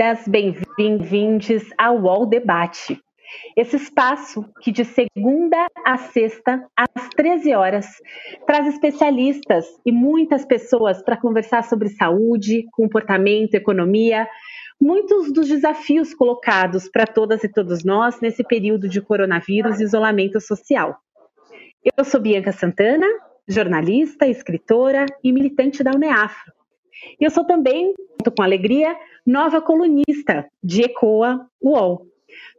bem-vindas, bem-vindos ao UOL Debate. Esse espaço que de segunda a sexta, às 13 horas, traz especialistas e muitas pessoas para conversar sobre saúde, comportamento, economia, muitos dos desafios colocados para todas e todos nós nesse período de coronavírus e isolamento social. Eu sou Bianca Santana, jornalista, escritora e militante da UNEAFRO. Eu sou também, com alegria, nova colunista de ECOA UOL.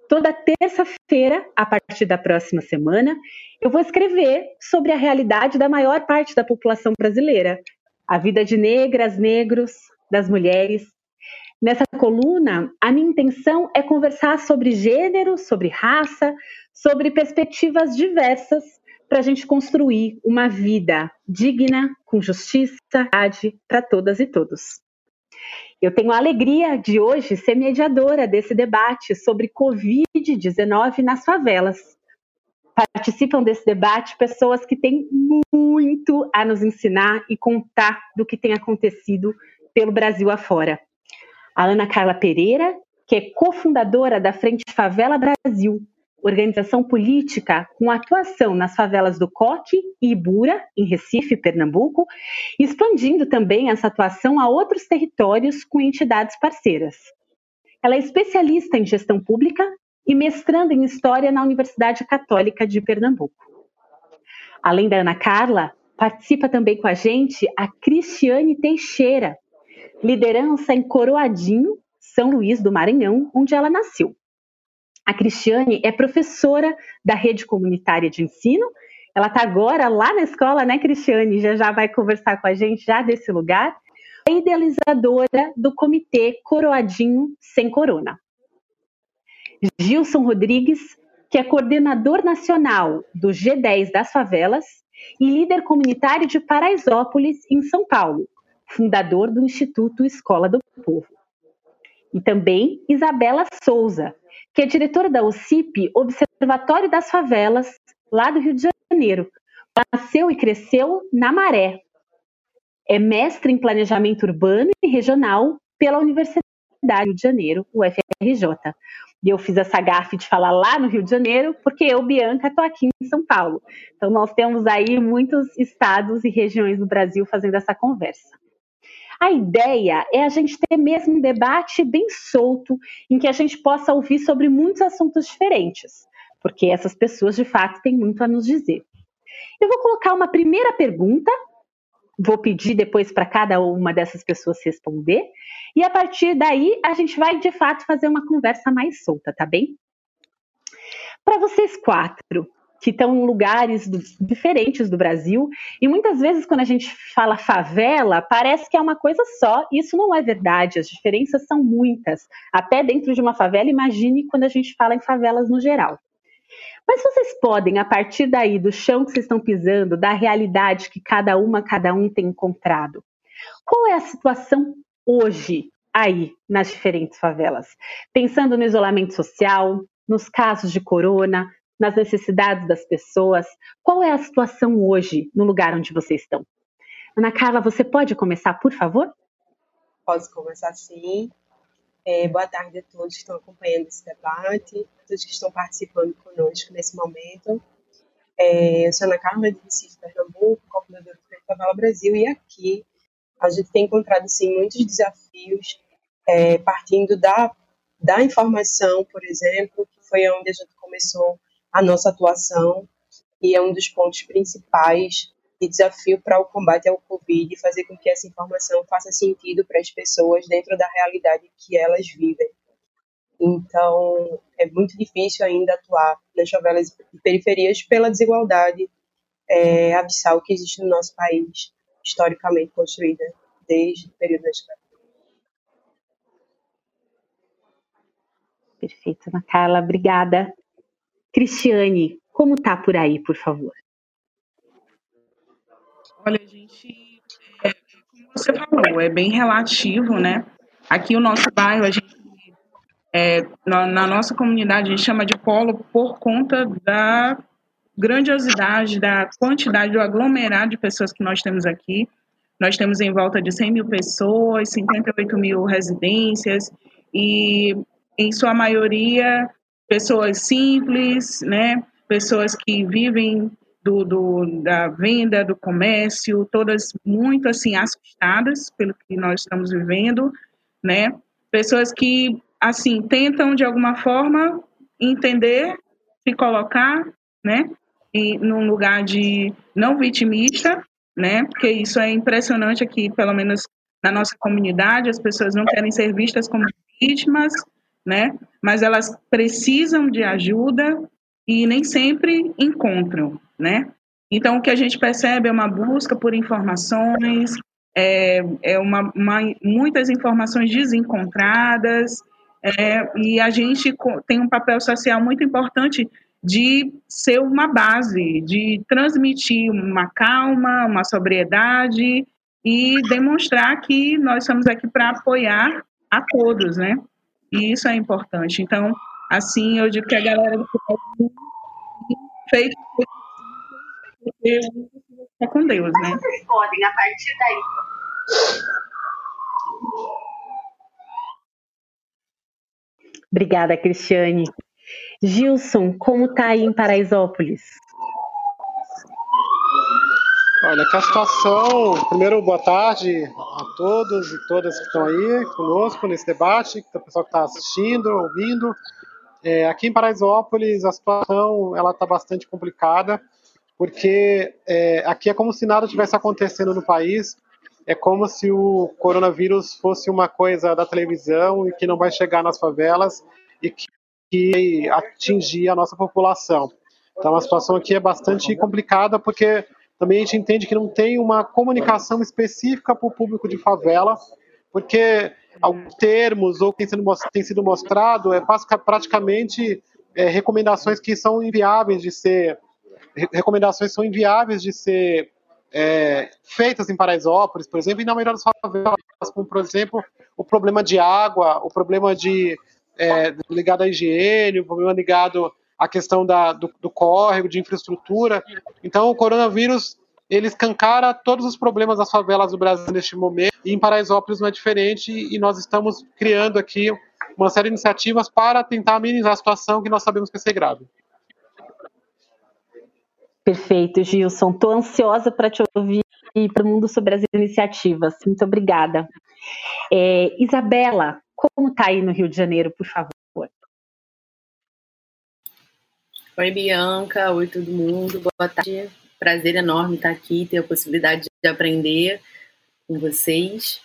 Toda terça-feira, a partir da próxima semana, eu vou escrever sobre a realidade da maior parte da população brasileira, a vida de negras, negros, das mulheres. Nessa coluna, a minha intenção é conversar sobre gênero, sobre raça, sobre perspectivas diversas para a gente construir uma vida digna, com justiça, para todas e todos. Eu tenho a alegria de hoje ser mediadora desse debate sobre Covid-19 nas favelas. Participam desse debate pessoas que têm muito a nos ensinar e contar do que tem acontecido pelo Brasil afora. A Ana Carla Pereira, que é cofundadora da Frente Favela Brasil, organização política com atuação nas favelas do Coque e Ibura, em Recife, Pernambuco, expandindo também essa atuação a outros territórios com entidades parceiras. Ela é especialista em gestão pública e mestrando em História na Universidade Católica de Pernambuco. Além da Ana Carla, participa também com a gente a Cristiane Teixeira, liderança em Coroadinho, São Luís do Maranhão, onde ela nasceu. A Cristiane é professora da rede comunitária de ensino. Ela está agora lá na escola, né, Cristiane? Já já vai conversar com a gente já desse lugar. É idealizadora do Comitê Coroadinho Sem Corona. Gilson Rodrigues, que é coordenador nacional do G10 das favelas e líder comunitário de Paraisópolis, em São Paulo, fundador do Instituto Escola do Povo. E também Isabela Souza, que é diretora da OCIP, Observatório das Favelas, lá do Rio de Janeiro. Nasceu e cresceu na Maré. É mestre em Planejamento Urbano e Regional pela Universidade do Rio de Janeiro, UFRJ. E eu fiz essa gafe de falar lá no Rio de Janeiro, porque eu, Bianca, estou aqui em São Paulo. Então, nós temos aí muitos estados e regiões no Brasil fazendo essa conversa. A ideia é a gente ter mesmo um debate bem solto, em que a gente possa ouvir sobre muitos assuntos diferentes, porque essas pessoas de fato têm muito a nos dizer. Eu vou colocar uma primeira pergunta, vou pedir depois para cada uma dessas pessoas responder, e a partir daí a gente vai de fato fazer uma conversa mais solta, tá bem? Para vocês quatro, que estão em lugares do, diferentes do Brasil. E muitas vezes, quando a gente fala favela, parece que é uma coisa só. Isso não é verdade. As diferenças são muitas. Até dentro de uma favela, imagine quando a gente fala em favelas no geral. Mas vocês podem, a partir daí, do chão que vocês estão pisando, da realidade que cada uma, cada um tem encontrado, qual é a situação hoje aí nas diferentes favelas? Pensando no isolamento social, nos casos de corona, nas necessidades das pessoas. Qual é a situação hoje no lugar onde vocês estão? Ana Carla, você pode começar, por favor? Posso começar sim. É, boa tarde a todos que estão acompanhando esse debate, a todos que estão participando conosco nesse momento. É, eu sou Ana Carla, de Recife, Pernambuco, cofundadora do Favela Brasil, e aqui a gente tem encontrado sim, muitos desafios, é, partindo da, da informação, por exemplo, que foi onde a gente começou a nossa atuação e é um dos pontos principais de desafio para o combate ao Covid, fazer com que essa informação faça sentido para as pessoas dentro da realidade que elas vivem. Então, é muito difícil ainda atuar nas favelas e periferias pela desigualdade é, abissal que existe no nosso país, historicamente construída desde o período da escravidão. Perfeito, Ana obrigada. Cristiane, como tá por aí, por favor? Olha, gente, é, como você falou, é bem relativo, né? Aqui o nosso bairro, a gente, é, na, na, nossa comunidade, a gente chama de polo por conta da grandiosidade, da quantidade, do aglomerado de pessoas que nós temos aqui. Nós temos em volta de 100 mil pessoas, 58 mil residências, e em sua maioria pessoas simples, né? Pessoas que vivem do, do, da venda, do comércio, todas muito assim assustadas pelo que nós estamos vivendo, né? Pessoas que assim tentam de alguma forma entender, se colocar, né? E num lugar de não vitimista, né? Porque isso é impressionante aqui, pelo menos na nossa comunidade, as pessoas não querem ser vistas como vítimas, né? Mas elas precisam de ajuda e nem sempre encontram, né? Então, o que a gente percebe é uma busca por informações, é, é uma, uma muitas informações desencontradas, é, e a gente tem um papel social muito importante de ser uma base, de transmitir uma calma, uma sobriedade e demonstrar que nós estamos aqui para apoiar a todos, né? E isso é importante. Então, assim, eu digo que a galera do Brasil fez é com Deus, né? Vocês podem, a partir daí. Obrigada, Cristiane. Gilson, como está aí em Paraisópolis? Olha, que a situação. Primeiro, boa tarde todos e todas que estão aí conosco nesse debate, o pessoal que está assistindo, ouvindo. É, aqui em Paraisópolis, a situação ela está bastante complicada, porque é, aqui é como se nada tivesse acontecendo no país. É como se o coronavírus fosse uma coisa da televisão e que não vai chegar nas favelas e que, que atingir a nossa população. Então, a situação aqui é bastante complicada, porque também a gente entende que não tem uma comunicação específica para o público de favela, porque alguns termos ou que tem, tem sido mostrado é praticamente é, recomendações que são inviáveis de ser recomendações são inviáveis de ser é, feitas em Paraisópolis, por exemplo, e na maioria das favelas, como por exemplo o problema de água, o problema de é, ligado à higiene, o problema ligado a questão da, do, do córrego, de infraestrutura. Então, o coronavírus ele escancara todos os problemas das favelas do Brasil neste momento, e em Paraisópolis não é diferente, e nós estamos criando aqui uma série de iniciativas para tentar amenizar a situação que nós sabemos que vai ser grave. Perfeito, Gilson. Estou ansiosa para te ouvir e para o mundo sobre as iniciativas. Muito obrigada. É, Isabela, como está aí no Rio de Janeiro, por favor? Oi, Bianca. Oi, todo mundo. Boa tarde. Prazer enorme estar aqui, ter a possibilidade de aprender com vocês.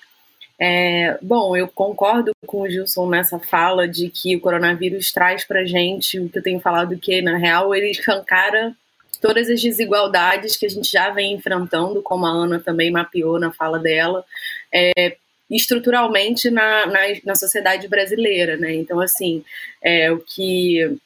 É, bom, eu concordo com o Gilson nessa fala de que o coronavírus traz para gente o que eu tenho falado, que na real ele escancara todas as desigualdades que a gente já vem enfrentando, como a Ana também mapeou na fala dela, é, estruturalmente na, na, na, sociedade brasileira, né? Então, assim, é, o que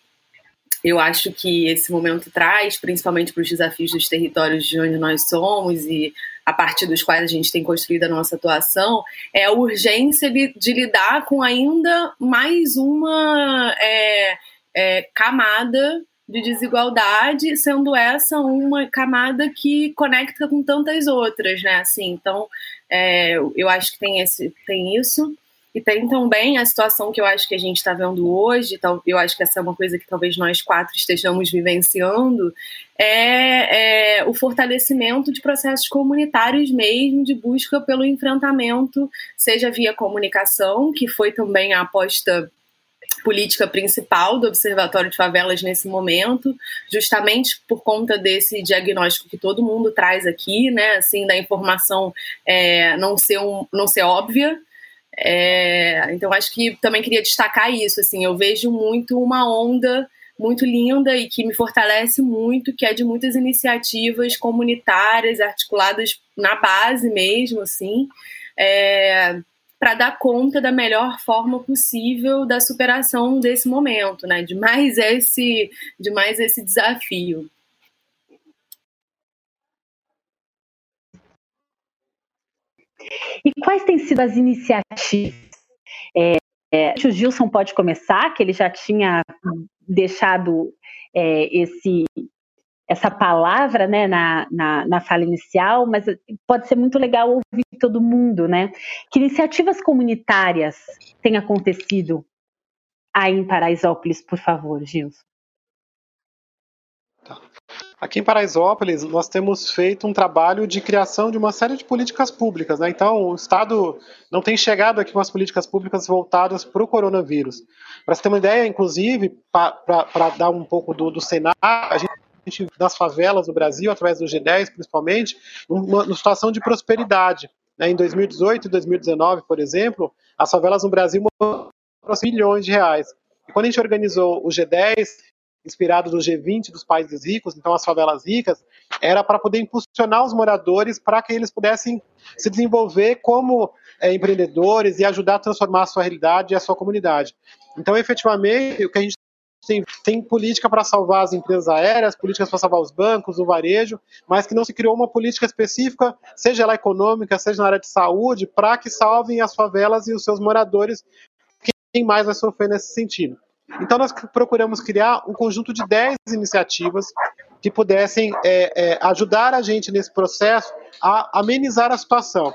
eu acho que esse momento traz, principalmente para os desafios dos territórios de onde nós somos e a partir dos quais a gente tem construído a nossa atuação, é a urgência de, lidar com ainda mais uma é, é, camada de desigualdade, sendo essa uma camada que conecta com tantas outras, né? Assim, então, é, eu acho que tem, esse, tem isso. E tem também a situação que eu acho que a gente está vendo hoje, eu acho que essa é uma coisa que talvez nós quatro estejamos vivenciando, é, é, o fortalecimento de processos comunitários mesmo, de busca pelo enfrentamento, seja via comunicação, que foi também a aposta política principal do Observatório de Favelas nesse momento, justamente por conta desse diagnóstico que todo mundo traz aqui, né, assim, da informação é, não, ser um, não ser óbvia, é, então acho que também queria destacar isso, assim, eu vejo muito uma onda muito linda e que me fortalece muito, que é de muitas iniciativas comunitárias articuladas na base mesmo, assim, é, para dar conta da melhor forma possível da superação desse momento, né? De mais esse, de mais esse desafio. E quais têm sido as iniciativas? É, é, o Gilson pode começar, que ele já tinha deixado é, esse, essa palavra né, na, na, na, fala inicial, mas pode ser muito legal ouvir todo mundo, né? Que iniciativas comunitárias têm acontecido aí em Paraisópolis, por favor, Gilson? Aqui em Paraisópolis, nós temos feito um trabalho de criação de uma série de políticas públicas. Né? Então, o Estado não tem chegado aqui com as políticas públicas voltadas para o coronavírus. Para você ter uma ideia, inclusive, para dar um pouco do, do cenário, a gente das favelas do Brasil, através do G10 principalmente, uma, uma situação de prosperidade. Né? Em 2018 e 2019, por exemplo, as favelas no Brasil mostraram milhões de reais. E quando a gente organizou o G10, inspirado no G20 dos países ricos, então as favelas ricas, era para poder impulsionar os moradores para que eles pudessem se desenvolver como é, empreendedores e ajudar a transformar a sua realidade e a sua comunidade. Então, efetivamente, o que a gente tem, tem política para salvar as empresas aéreas, políticas para salvar os bancos, o varejo, mas que não se criou uma política específica, seja ela econômica, seja na área de saúde, para que salvem as favelas e os seus moradores, quem mais vai sofrer nesse sentido. Então, nós procuramos criar um conjunto de 10 iniciativas que pudessem é, é, ajudar a gente nesse processo a amenizar a situação.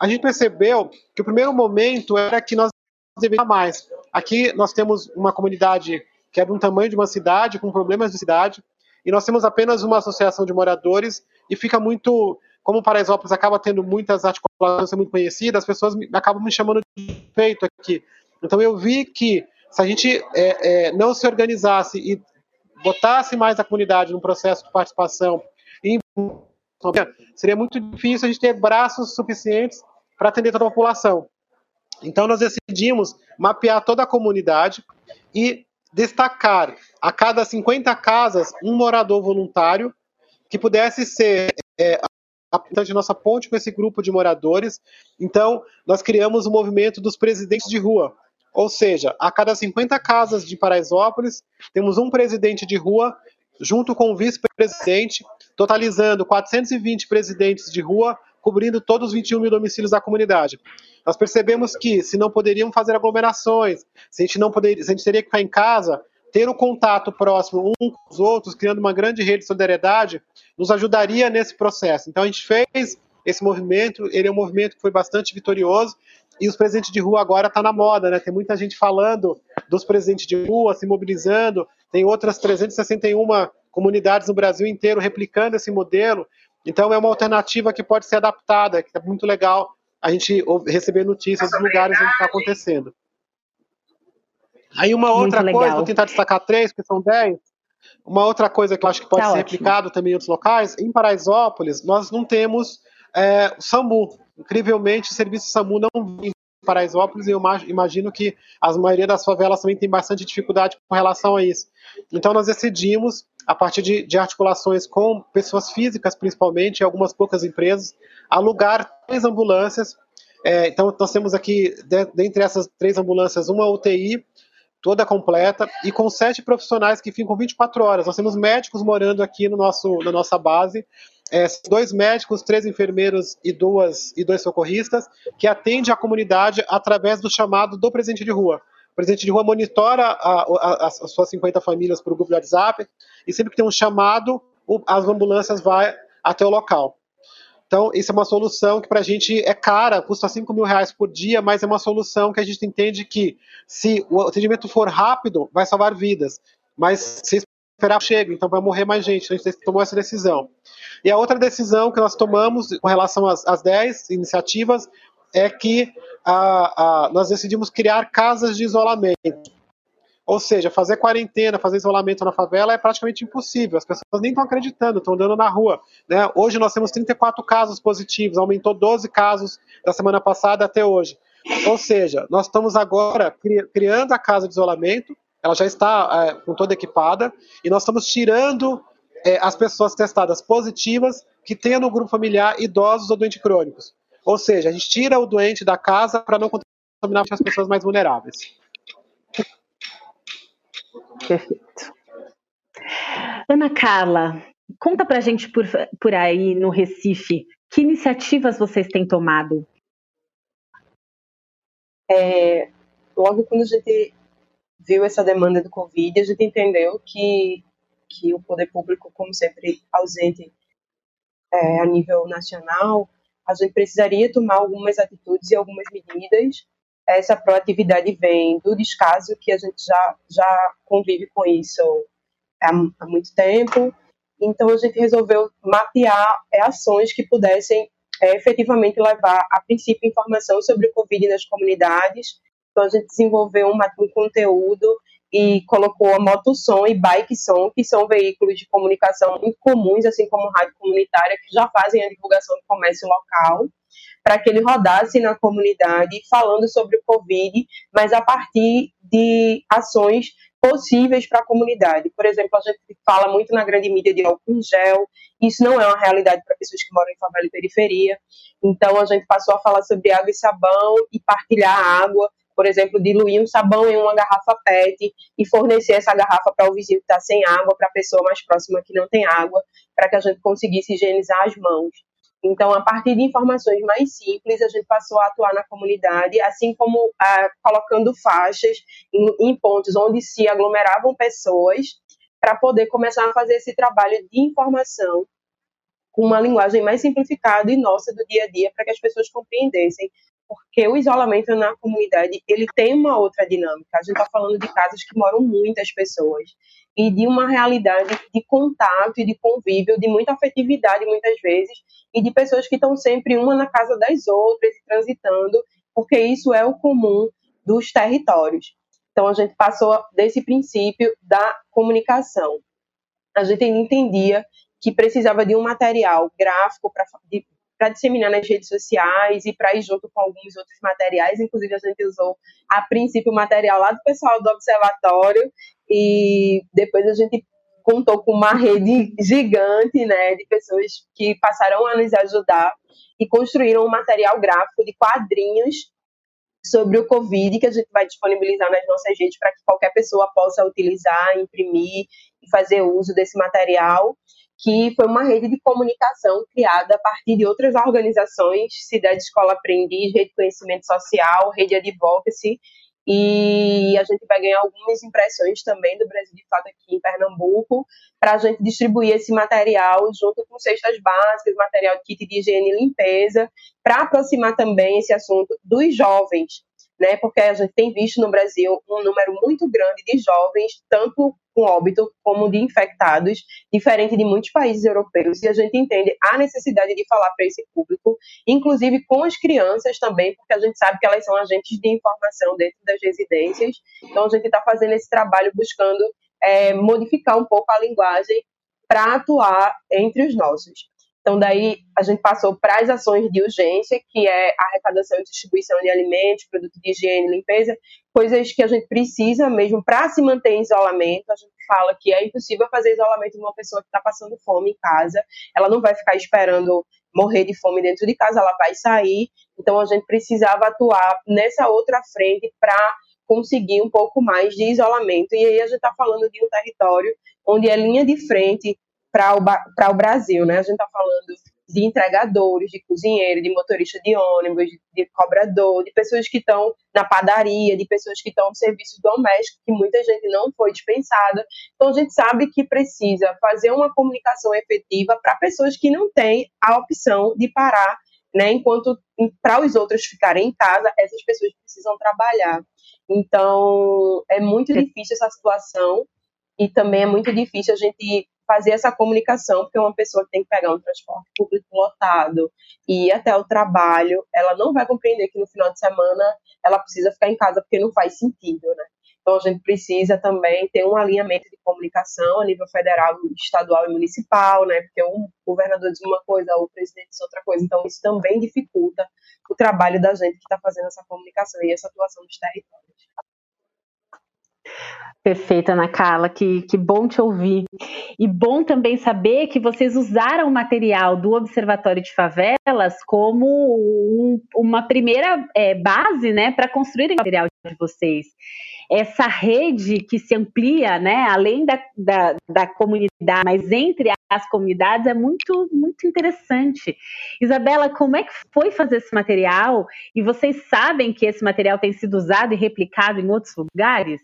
A gente percebeu que o primeiro momento era que nós deveríamos mais. Aqui nós temos uma comunidade que é do tamanho de uma cidade, com problemas de cidade, e nós temos apenas uma associação de moradores, e fica muito. Como Paraisópolis acaba tendo muitas articulações muito conhecidas, as pessoas acabam me chamando de feito aqui. Então eu vi que se a gente é, é, não se organizasse e botasse mais a comunidade no processo de participação, seria muito difícil a gente ter braços suficientes para atender toda a população. Então nós decidimos mapear toda a comunidade e destacar a cada 50 casas um morador voluntário que pudesse ser é, a nossa ponte com esse grupo de moradores. Então, nós criamos o movimento dos presidentes de rua. Ou seja, a cada 50 casas de Paraisópolis, temos um presidente de rua junto com o vice-presidente, totalizando 420 presidentes de rua, cobrindo todos os 21 mil domicílios da comunidade. Nós percebemos que, se não poderiam fazer aglomerações, se a gente não poderia, se a gente teria que ficar em casa, ter o um contato próximo um com os outros, criando uma grande rede de solidariedade, nos ajudaria nesse processo. Então a gente fez esse movimento, ele é um movimento que foi bastante vitorioso, e os presentes de rua agora está na moda, né? Tem muita gente falando dos presentes de rua, se mobilizando. Tem outras 361 comunidades no Brasil inteiro replicando esse modelo. Então é uma alternativa que pode ser adaptada, que é muito legal a gente receber notícias dos lugares onde está acontecendo. Aí uma outra coisa, vou tentar destacar três, porque são dez. Uma outra coisa que eu acho que pode tá ser ótimo. replicado também em outros locais, em Paraisópolis, nós não temos é, SAMU. Incrivelmente, o serviço SAMU não vem em Paraisópolis e eu imagino que a maioria das favelas também tem bastante dificuldade com relação a isso. Então, nós decidimos, a partir de, de articulações com pessoas físicas, principalmente, e algumas poucas empresas, alugar três ambulâncias. É, então, nós temos aqui, de, dentre essas três ambulâncias, uma UTI, toda completa, e com sete profissionais que ficam 24 horas. Nós temos médicos morando aqui no nosso, na nossa base, é, dois médicos, três enfermeiros e, duas, e dois socorristas, que atendem a comunidade através do chamado do presente de rua. O presidente de rua monitora as suas 50 famílias por grupo de WhatsApp, e sempre que tem um chamado, o, as ambulâncias vão até o local. Então, isso é uma solução que para a gente é cara, custa 5 mil reais por dia, mas é uma solução que a gente entende que, se o atendimento for rápido, vai salvar vidas. Mas se esperar, chega, então vai morrer mais gente. A gente tomou essa decisão. E a outra decisão que nós tomamos com relação às, às 10 iniciativas é que a, a, nós decidimos criar casas de isolamento. Ou seja, fazer quarentena, fazer isolamento na favela é praticamente impossível. As pessoas nem estão acreditando, estão andando na rua. Né? Hoje nós temos 34 casos positivos, aumentou 12 casos da semana passada até hoje. Ou seja, nós estamos agora cri criando a casa de isolamento, ela já está é, com toda equipada, e nós estamos tirando é, as pessoas testadas positivas que tenham no grupo familiar idosos ou doentes crônicos. Ou seja, a gente tira o doente da casa para não contaminar as pessoas mais vulneráveis. Perfeito. Ana Carla, conta pra gente por, por aí no Recife, que iniciativas vocês têm tomado? É, logo quando a gente viu essa demanda do Covid, a gente entendeu que que o poder público, como sempre, ausente é, a nível nacional, a gente precisaria tomar algumas atitudes e algumas medidas. Essa proatividade vem do descaso, que a gente já, já convive com isso há, há muito tempo. Então, a gente resolveu mapear é, ações que pudessem é, efetivamente levar, a princípio, informação sobre o Covid nas comunidades. Então, a gente desenvolveu um, conteúdo e colocou a Motossom e Bike Som, que são veículos de comunicação muito comuns, assim como rádio comunitária, que já fazem a divulgação do comércio local, para que ele rodasse na comunidade falando sobre o Covid, mas a partir de ações possíveis para a comunidade. Por exemplo, a gente fala muito na grande mídia de álcool em gel, isso não é uma realidade para pessoas que moram em favela e periferia. Então, a gente passou a falar sobre água e sabão e partilhar água por exemplo, diluir um sabão em uma garrafa PET e fornecer essa garrafa para o vizinho que está sem água, para a pessoa mais próxima que não tem água, para que a gente conseguisse higienizar as mãos. Então, a partir de informações mais simples, a gente passou a atuar na comunidade, assim como ah, colocando faixas em, em pontos onde se aglomeravam pessoas, para poder começar a fazer esse trabalho de informação com uma linguagem mais simplificada e nossa do dia a dia, para que as pessoas compreendessem porque o isolamento na comunidade ele tem uma outra dinâmica. A gente está falando de casas que moram muitas pessoas e de uma realidade de contato e de convívio, de muita afetividade muitas vezes e de pessoas que estão sempre uma na casa das outras transitando, porque isso é o comum dos territórios. Então a gente passou desse princípio da comunicação. A gente entendia que precisava de um material gráfico para para disseminar nas redes sociais e para ir junto com alguns outros materiais. Inclusive, a gente usou, a princípio, o material lá do pessoal do observatório e depois a gente contou com uma rede gigante né, de pessoas que passaram a nos ajudar e construíram um material gráfico de quadrinhos sobre o Covid que a gente vai disponibilizar nas nossas redes para que qualquer pessoa possa utilizar, imprimir e fazer uso desse material que foi uma rede de comunicação criada a partir de outras organizações, Cidade Escola Aprendiz, Rede Conhecimento Social, Rede Advocacy, e a gente vai ganhar algumas impressões também do Brasil de Fato aqui em Pernambuco, para a gente distribuir esse material junto com cestas básicas, material de kit de higiene e limpeza, para aproximar também esse assunto dos jovens, né? Porque a gente tem visto no Brasil um número muito grande de jovens, tanto com óbito como de infectados, diferente de muitos países europeus, e a gente entende a necessidade de falar para esse público, inclusive com as crianças também, porque a gente sabe que elas são agentes de informação dentro das residências. Então a gente está fazendo esse trabalho buscando é, modificar um pouco a linguagem para atuar entre os nossos. Então, daí a gente passou para as ações de urgência, que é arrecadação e distribuição de alimentos, produtos de higiene, limpeza, coisas que a gente precisa mesmo para se manter em isolamento. A gente fala que é impossível fazer isolamento de uma pessoa que está passando fome em casa, ela não vai ficar esperando morrer de fome dentro de casa, ela vai sair. Então, a gente precisava atuar nessa outra frente para conseguir um pouco mais de isolamento. E aí a gente está falando de um território onde é linha de frente para o, o Brasil, né? A gente está falando de entregadores, de cozinheiro, de motorista de ônibus, de, de cobrador, de pessoas que estão na padaria, de pessoas que estão no serviço doméstico, que muita gente não foi dispensada. Então a gente sabe que precisa fazer uma comunicação efetiva para pessoas que não têm a opção de parar, né? Enquanto para os outros ficarem em casa, essas pessoas precisam trabalhar. Então é muito difícil essa situação e também é muito difícil a gente fazer essa comunicação, porque uma pessoa que tem que pegar um transporte público lotado e ir até o trabalho, ela não vai compreender que no final de semana ela precisa ficar em casa porque não faz sentido, né? Então a gente precisa também ter um alinhamento de comunicação a nível federal, estadual e municipal, né? Porque um governador diz uma coisa, o presidente diz outra coisa. Então isso também dificulta o trabalho da gente que está fazendo essa comunicação e essa atuação dos territórios. Perfeita, Ana Carla, que, que bom te ouvir. E bom também saber que vocês usaram o material do Observatório de Favelas como um, uma primeira é, base né, para construir o material de vocês. Essa rede que se amplia, né, além da, da, da comunidade, mas entre as comunidades, é muito, muito interessante. Isabela, como é que foi fazer esse material? E vocês sabem que esse material tem sido usado e replicado em outros lugares?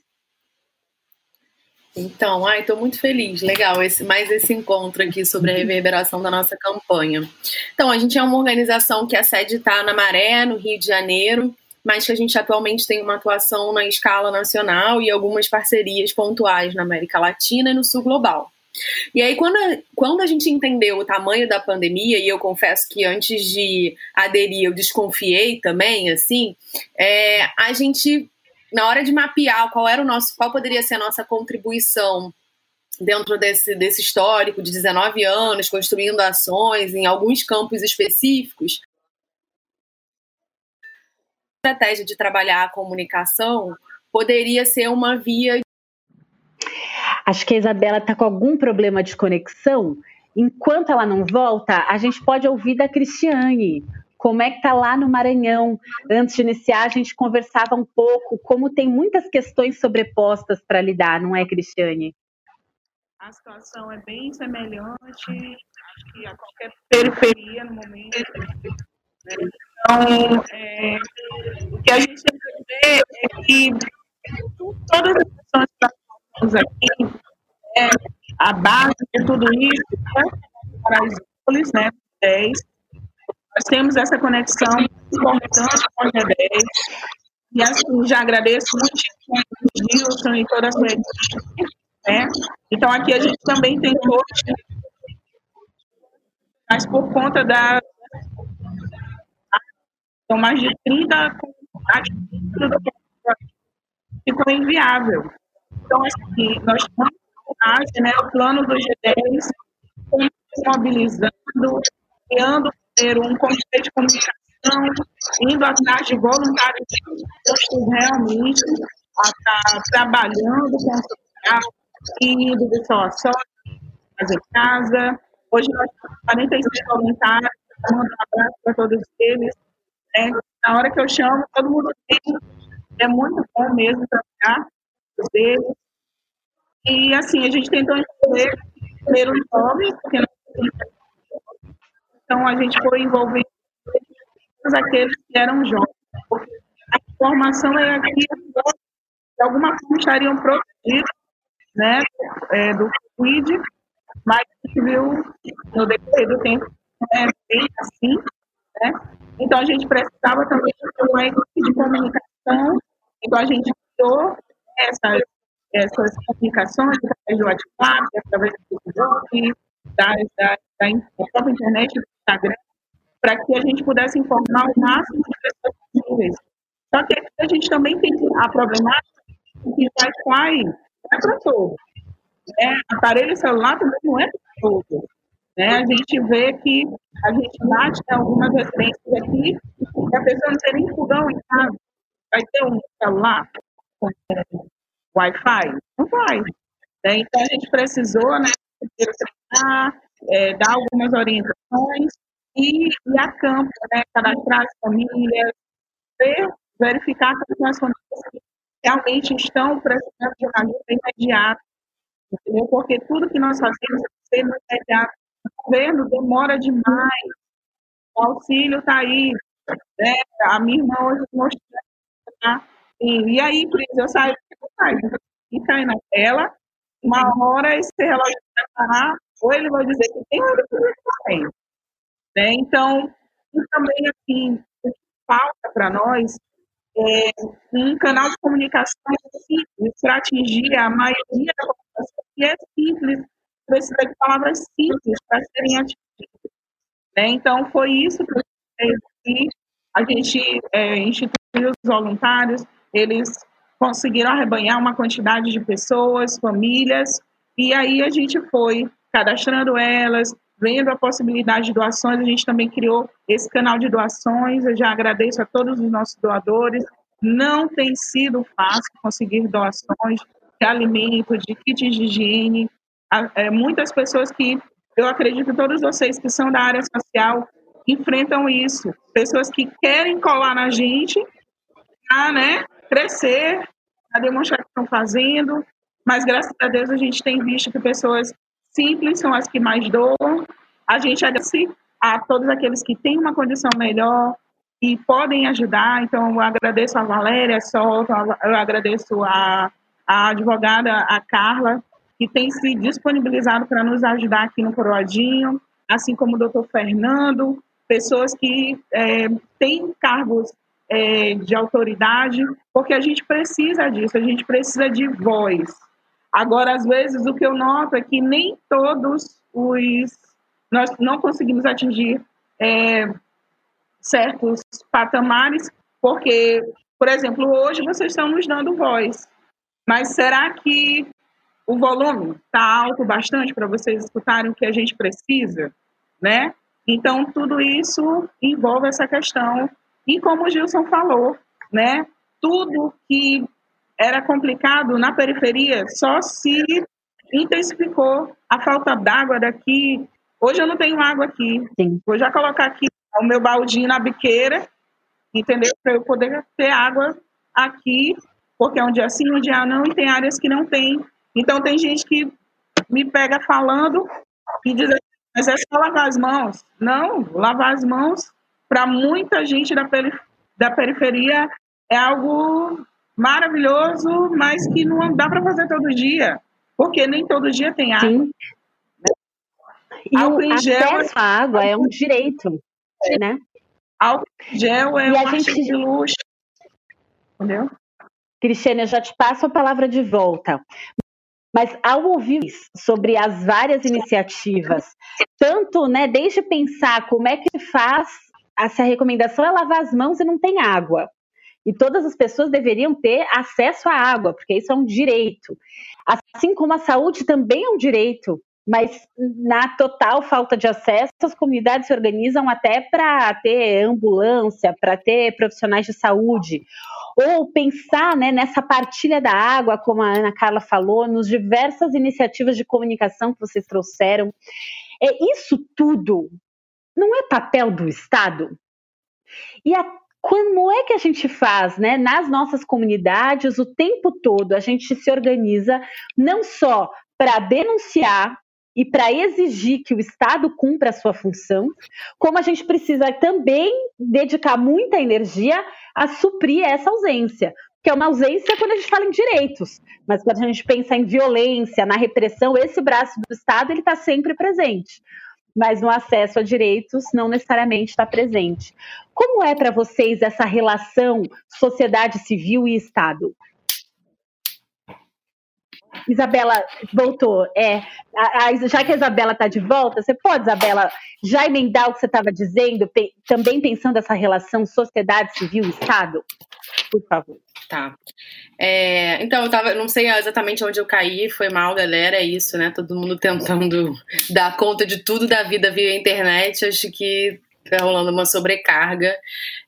Então, ai, estou muito feliz. Legal, esse, mais esse encontro aqui sobre a reverberação da nossa campanha. Então, a gente é uma organização que a sede está na Maré, no Rio de Janeiro, mas que a gente atualmente tem uma atuação na escala nacional e algumas parcerias pontuais na América Latina e no Sul Global. E aí, quando a, quando a gente entendeu o tamanho da pandemia, e eu confesso que antes de aderir eu desconfiei também, assim, é, a gente, na hora de mapear qual era o nosso, qual poderia ser a nossa contribuição dentro desse, desse histórico de 19 anos, construindo ações em alguns campos específicos, a estratégia de trabalhar a comunicação poderia ser uma via Acho que a Isabela está com algum problema de conexão. Enquanto ela não volta, a gente pode ouvir da Cristiane. Como é que está lá no Maranhão? Antes de iniciar, a gente conversava um pouco, como tem muitas questões sobrepostas para lidar, não é, Cristiane? A situação é bem semelhante, acho que a qualquer periferia no momento. Né? Então, é, o que a gente ver é que todas as pessoas que temos aqui é a base de tudo isso né? para as IOLES, né, 10. Nós temos essa conexão importante com a G10. E assim, já agradeço muito o Gilson e toda a sua equipe. Né? Então, aqui a gente também tem coach, mas por conta da. São mais de 30 comunidades, ficou inviável. Então, assim, nós estamos né, o plano do G10 mobilizando, criando um comitê de comunicação, indo atrás de voluntários dispostos realmente a estar trabalhando com o social, indo de só a só, fazer casa. Hoje nós temos 46 voluntários, mando um abraço para todos eles. Né? Na hora que eu chamo, todo mundo tem. É muito bom mesmo trabalhar deles. E assim, a gente tentou envolver primeiro os jovens, porque não então a gente foi envolvendo todos aqueles que eram jovens. A informação é que de alguma forma estariam protegidos né, é, do Covid, mas a gente viu no decorrer do tempo é bem assim, né? Então a gente precisava também de uma equipe de comunicação, então a gente criou essas, essas comunicações através do WhatsApp, através do Facebook, da, da, da própria internet, do Instagram, para que a gente pudesse informar o máximo de pessoas possíveis. Só que a gente também tem a problemática que Wi-Fi é para todos. Né? Aparelho celular também não é para todos. Né? A gente vê que a gente bate algumas residências aqui e a pessoa não tem nem fogão em casa. Vai ter um celular? Wi-Fi? Não vai. Né? Então, a gente precisou né, é, dar algumas orientações e ir a campo, né, cadastrar as famílias, ver, verificar que as famílias realmente estão precisando de uma ajuda imediata, entendeu? Porque tudo que nós fazemos é ser imediato. O governo demora demais. O auxílio está aí. Né? A minha irmã hoje mostrou. Tá? E, e aí, Cris, eu saio faz? E cai na tela, uma hora esse relógio vai parar, ou ele vai dizer que tem, ou ele vai tem. Né? Então, e também, assim, o que falta para nós é um canal de comunicação simples para atingir a maioria da população, que é simples, precisa de palavras simples para serem atingidas. Né? Então, foi isso que a gente é, instituiu os voluntários, eles conseguiram arrebanhar uma quantidade de pessoas, famílias, e aí a gente foi cadastrando elas, vendo a possibilidade de doações, a gente também criou esse canal de doações, eu já agradeço a todos os nossos doadores, não tem sido fácil conseguir doações de alimento, de kits de higiene, é, muitas pessoas que, eu acredito todos vocês que são da área social, enfrentam isso, pessoas que querem colar na gente, ah, né, crescer, a demonstrar que estão fazendo, mas graças a Deus a gente tem visto que pessoas simples são as que mais doam. A gente agradece a todos aqueles que têm uma condição melhor e podem ajudar. Então, eu agradeço a Valéria Solto, eu agradeço a, a advogada, a Carla, que tem se disponibilizado para nos ajudar aqui no Coroadinho, assim como o doutor Fernando, pessoas que é, têm cargos é, de autoridade, porque a gente precisa disso, a gente precisa de voz. Agora, às vezes, o que eu noto é que nem todos os. Nós não conseguimos atingir é, certos patamares, porque, por exemplo, hoje vocês estão nos dando voz, mas será que o volume está alto bastante para vocês escutarem o que a gente precisa, né? Então, tudo isso envolve essa questão. E como o Gilson falou, né? Tudo que era complicado na periferia só se intensificou a falta d'água daqui. Hoje eu não tenho água aqui. Sim. Vou já colocar aqui o meu baldinho na biqueira, entendeu? Para eu poder ter água aqui, porque é um dia sim, um dia não, e tem áreas que não tem. Então tem gente que me pega falando e diz assim, mas é só lavar as mãos. Não, lavar as mãos para muita gente da, perif da periferia é algo maravilhoso, mas que não dá para fazer todo dia, porque nem todo dia tem água. Sim. E álcool o acesso à água é um direito, é. né? Álcool gel é e um gente... de luxo, entendeu? Cristiane, eu já te passo a palavra de volta. Mas ao ouvir sobre as várias iniciativas, tanto, né, desde pensar como é que faz, se a recomendação é lavar as mãos e não tem água. E todas as pessoas deveriam ter acesso à água, porque isso é um direito. Assim como a saúde também é um direito, mas na total falta de acesso, as comunidades se organizam até para ter ambulância, para ter profissionais de saúde, ou pensar né, nessa partilha da água, como a Ana Carla falou, nos diversas iniciativas de comunicação que vocês trouxeram. É isso tudo não é papel do Estado? E a, como é que a gente faz, né, nas nossas comunidades o tempo todo? A gente se organiza não só para denunciar e para exigir que o Estado cumpra a sua função, como a gente precisa também dedicar muita energia a suprir essa ausência. Que é uma ausência quando a gente fala em direitos, mas quando a gente pensa em violência, na repressão, esse braço do Estado ele está sempre presente mas no acesso a direitos não necessariamente está presente. Como é para vocês essa relação sociedade civil e Estado? Isabela voltou. É, a, a, já que a Isabela está de volta, você pode, Isabela, já emendar o que você estava dizendo, pe, também pensando essa relação sociedade civil Estado? Por favor. Tá. É, então, eu tava, não sei exatamente onde eu caí, foi mal, galera, é isso, né? Todo mundo tentando dar conta de tudo da vida via internet. Acho que tá rolando uma sobrecarga.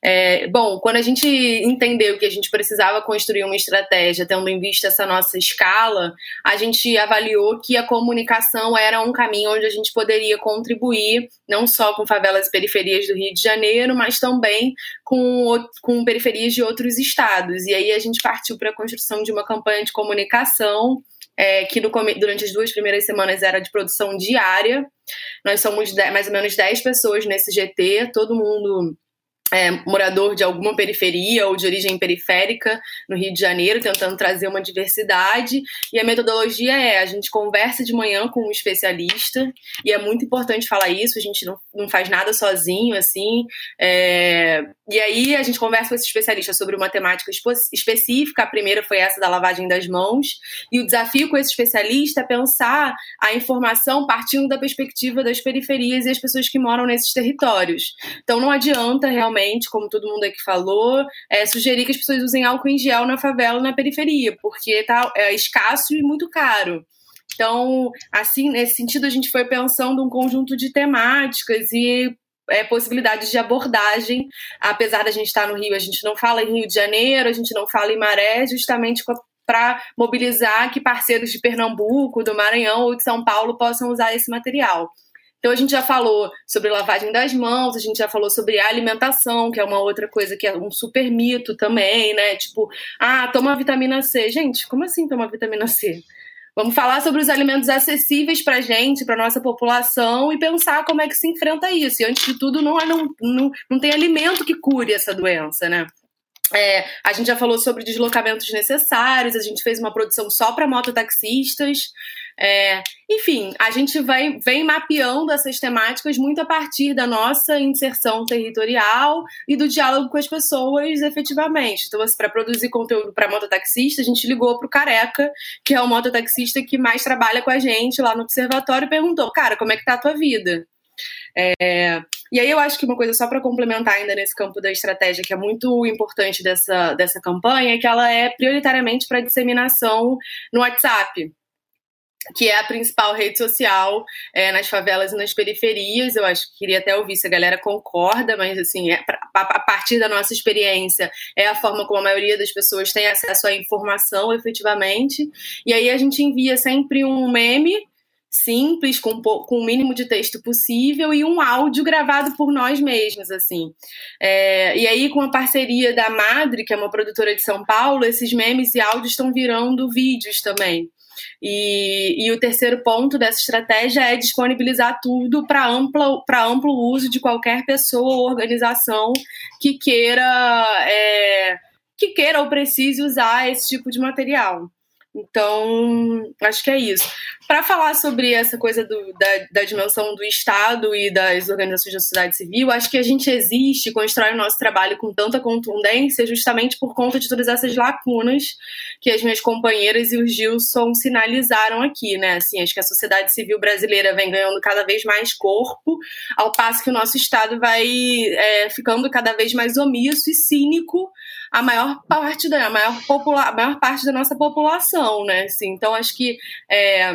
É, bom, quando a gente entendeu que a gente precisava construir uma estratégia, tendo em vista essa nossa escala, a gente avaliou que a comunicação era um caminho onde a gente poderia contribuir, não só com favelas e periferias do Rio de Janeiro, mas também com, com periferias de outros estados. E aí a gente partiu para a construção de uma campanha de comunicação é, que no, durante as duas primeiras semanas era de produção diária. Nós somos mais ou menos 10 pessoas nesse GT, todo mundo é, morador de alguma periferia ou de origem periférica no Rio de Janeiro, tentando trazer uma diversidade. E a metodologia é: a gente conversa de manhã com um especialista, e é muito importante falar isso, a gente não, não faz nada sozinho, assim. É, e aí a gente conversa com esse especialista sobre uma temática específica. A primeira foi essa da lavagem das mãos, e o desafio com esse especialista é pensar a informação partindo da perspectiva das periferias e as pessoas que moram nesses territórios. Então não adianta realmente como todo mundo aqui falou, é, sugerir que as pessoas usem álcool em gel na favela na periferia, porque tá é, escasso e muito caro. Então, assim, nesse sentido, a gente foi pensando um conjunto de temáticas e é, possibilidades de abordagem. Apesar da gente estar no Rio, a gente não fala em Rio de Janeiro, a gente não fala em Maré, justamente para mobilizar que parceiros de Pernambuco, do Maranhão ou de São Paulo possam usar esse material. Então a gente já falou sobre lavagem das mãos, a gente já falou sobre alimentação, que é uma outra coisa que é um super mito também, né? Tipo, ah, toma vitamina C. Gente, como assim tomar vitamina C? Vamos falar sobre os alimentos acessíveis para gente, para nossa população e pensar como é que se enfrenta isso. E antes de tudo, não, é, não, não, não tem alimento que cure essa doença, né? É, a gente já falou sobre deslocamentos necessários, a gente fez uma produção só para mototaxistas. É, enfim, a gente vai, vem mapeando essas temáticas muito a partir da nossa inserção territorial e do diálogo com as pessoas efetivamente. Então, assim, para produzir conteúdo para mototaxista, a gente ligou para o Careca, que é o mototaxista que mais trabalha com a gente lá no observatório, e perguntou: Cara, como é que tá a tua vida? É, e aí eu acho que uma coisa só para complementar ainda nesse campo da estratégia que é muito importante dessa, dessa campanha é que ela é prioritariamente para disseminação no WhatsApp que é a principal rede social é, nas favelas e nas periferias. Eu acho que queria até ouvir se a galera concorda, mas assim, é, a partir da nossa experiência, é a forma como a maioria das pessoas tem acesso à informação efetivamente. E aí a gente envia sempre um meme simples, com, com o mínimo de texto possível e um áudio gravado por nós mesmos, assim. É, e aí, com a parceria da Madre, que é uma produtora de São Paulo, esses memes e áudios estão virando vídeos também. E, e o terceiro ponto dessa estratégia é disponibilizar tudo para amplo uso de qualquer pessoa ou organização que queira, é, que queira ou precise usar esse tipo de material. Então, acho que é isso. Para falar sobre essa coisa do, da, da, dimensão do Estado e das organizações da sociedade civil, acho que a gente existe, constrói o nosso trabalho com tanta contundência justamente por conta de todas essas lacunas que as minhas companheiras e o Gilson sinalizaram aqui, né? Assim, acho que a sociedade civil brasileira vem ganhando cada vez mais corpo, ao passo que o nosso Estado vai é, ficando cada vez mais omisso e cínico a maior parte da a maior, popula, a maior parte da nossa população, né? Assim, então acho que é,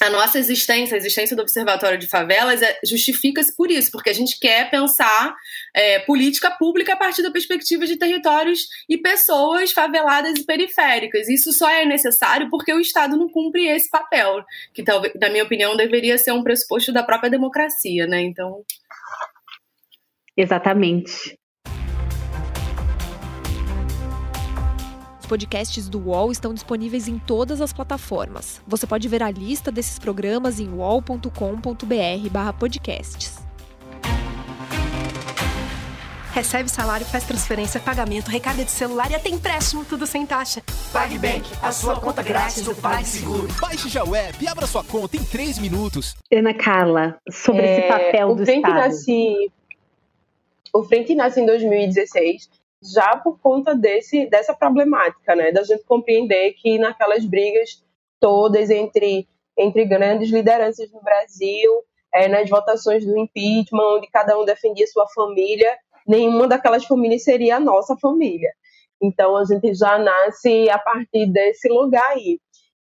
a nossa existência, a existência do Observatório de Favelas é, justifica-se por isso, porque a gente quer pensar é, política pública a partir da perspectiva de territórios e pessoas faveladas e periféricas. Isso só é necessário porque o Estado não cumpre esse papel, que talvez, na minha opinião, deveria ser um pressuposto da própria democracia, né? Então. Exatamente. Podcasts do UOL estão disponíveis em todas as plataformas. Você pode ver a lista desses programas em uol.com.br/podcasts. Recebe salário, faz transferência, pagamento, recarga de celular e até empréstimo, tudo sem taxa. PagBank, a sua conta grátis do PagSeguro. Baixe já o app e abra sua conta em 3 minutos. Ana Carla, sobre é, esse papel do Estado. Nasce, o Frente nasce em 2016 já por conta desse, dessa problemática, né? Da gente compreender que naquelas brigas todas entre, entre grandes lideranças no Brasil, é, nas votações do impeachment, onde cada um defendia sua família, nenhuma daquelas famílias seria a nossa família. Então a gente já nasce a partir desse lugar aí.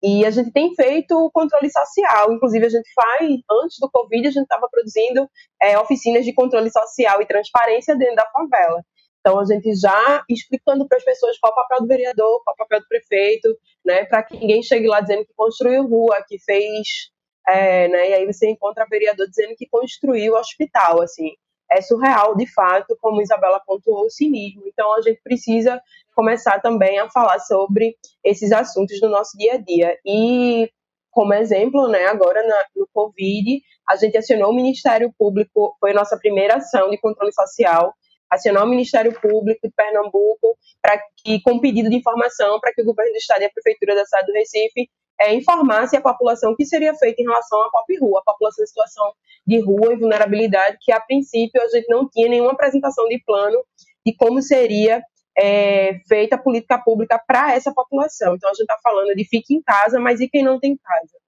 E a gente tem feito o controle social, inclusive a gente faz, antes do Covid, a gente estava produzindo é, oficinas de controle social e transparência dentro da favela. Então, a gente já explicando para as pessoas qual é o papel do vereador, qual é o papel do prefeito, né, para que ninguém chegue lá dizendo que construiu rua, que fez. É, né, e aí você encontra vereador dizendo que construiu hospital. Assim, é surreal, de fato, como Isabela pontuou, o cinismo. Então, a gente precisa começar também a falar sobre esses assuntos do nosso dia a dia. E, como exemplo, né, agora na, no Covid, a gente acionou o Ministério Público, foi nossa primeira ação de controle social acionar o Ministério Público de Pernambuco para que, com pedido de informação, para que o governo do estado e a prefeitura da cidade do Recife é, informasse a população o que seria feito em relação à pop rua, a população em situação de rua e vulnerabilidade, que a princípio a gente não tinha nenhuma apresentação de plano de como seria é, feita a política pública para essa população. Então a gente está falando de fique em casa, mas e quem não tem casa?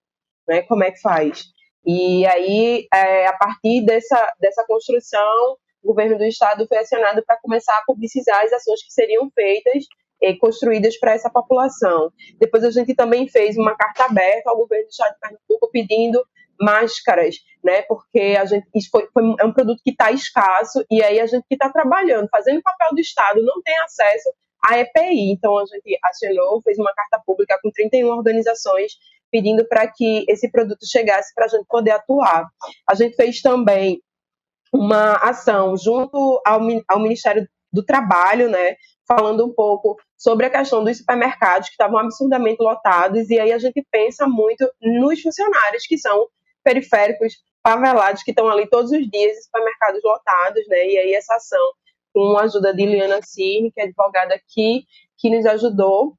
Né? Como é que faz? E aí, é, a partir dessa, dessa construção, o governo do estado foi acionado para começar a publicizar as ações que seriam feitas e construídas para essa população. Depois a gente também fez uma carta aberta ao governo do estado de Pernambuco pedindo máscaras, né? Porque a gente isso foi, foi é um produto que está escasso e aí a gente que está trabalhando, fazendo o papel do estado, não tem acesso à EPI. Então a gente acionou, fez uma carta pública com 31 organizações pedindo para que esse produto chegasse para a gente poder atuar. A gente fez também uma ação junto ao, ao Ministério do Trabalho, né, falando um pouco sobre a questão dos supermercados que estavam absurdamente lotados, e aí a gente pensa muito nos funcionários que são periféricos, favelados, que estão ali todos os dias, supermercados lotados, né, e aí essa ação com a ajuda de Liana Cirne, que é advogada aqui, que nos ajudou.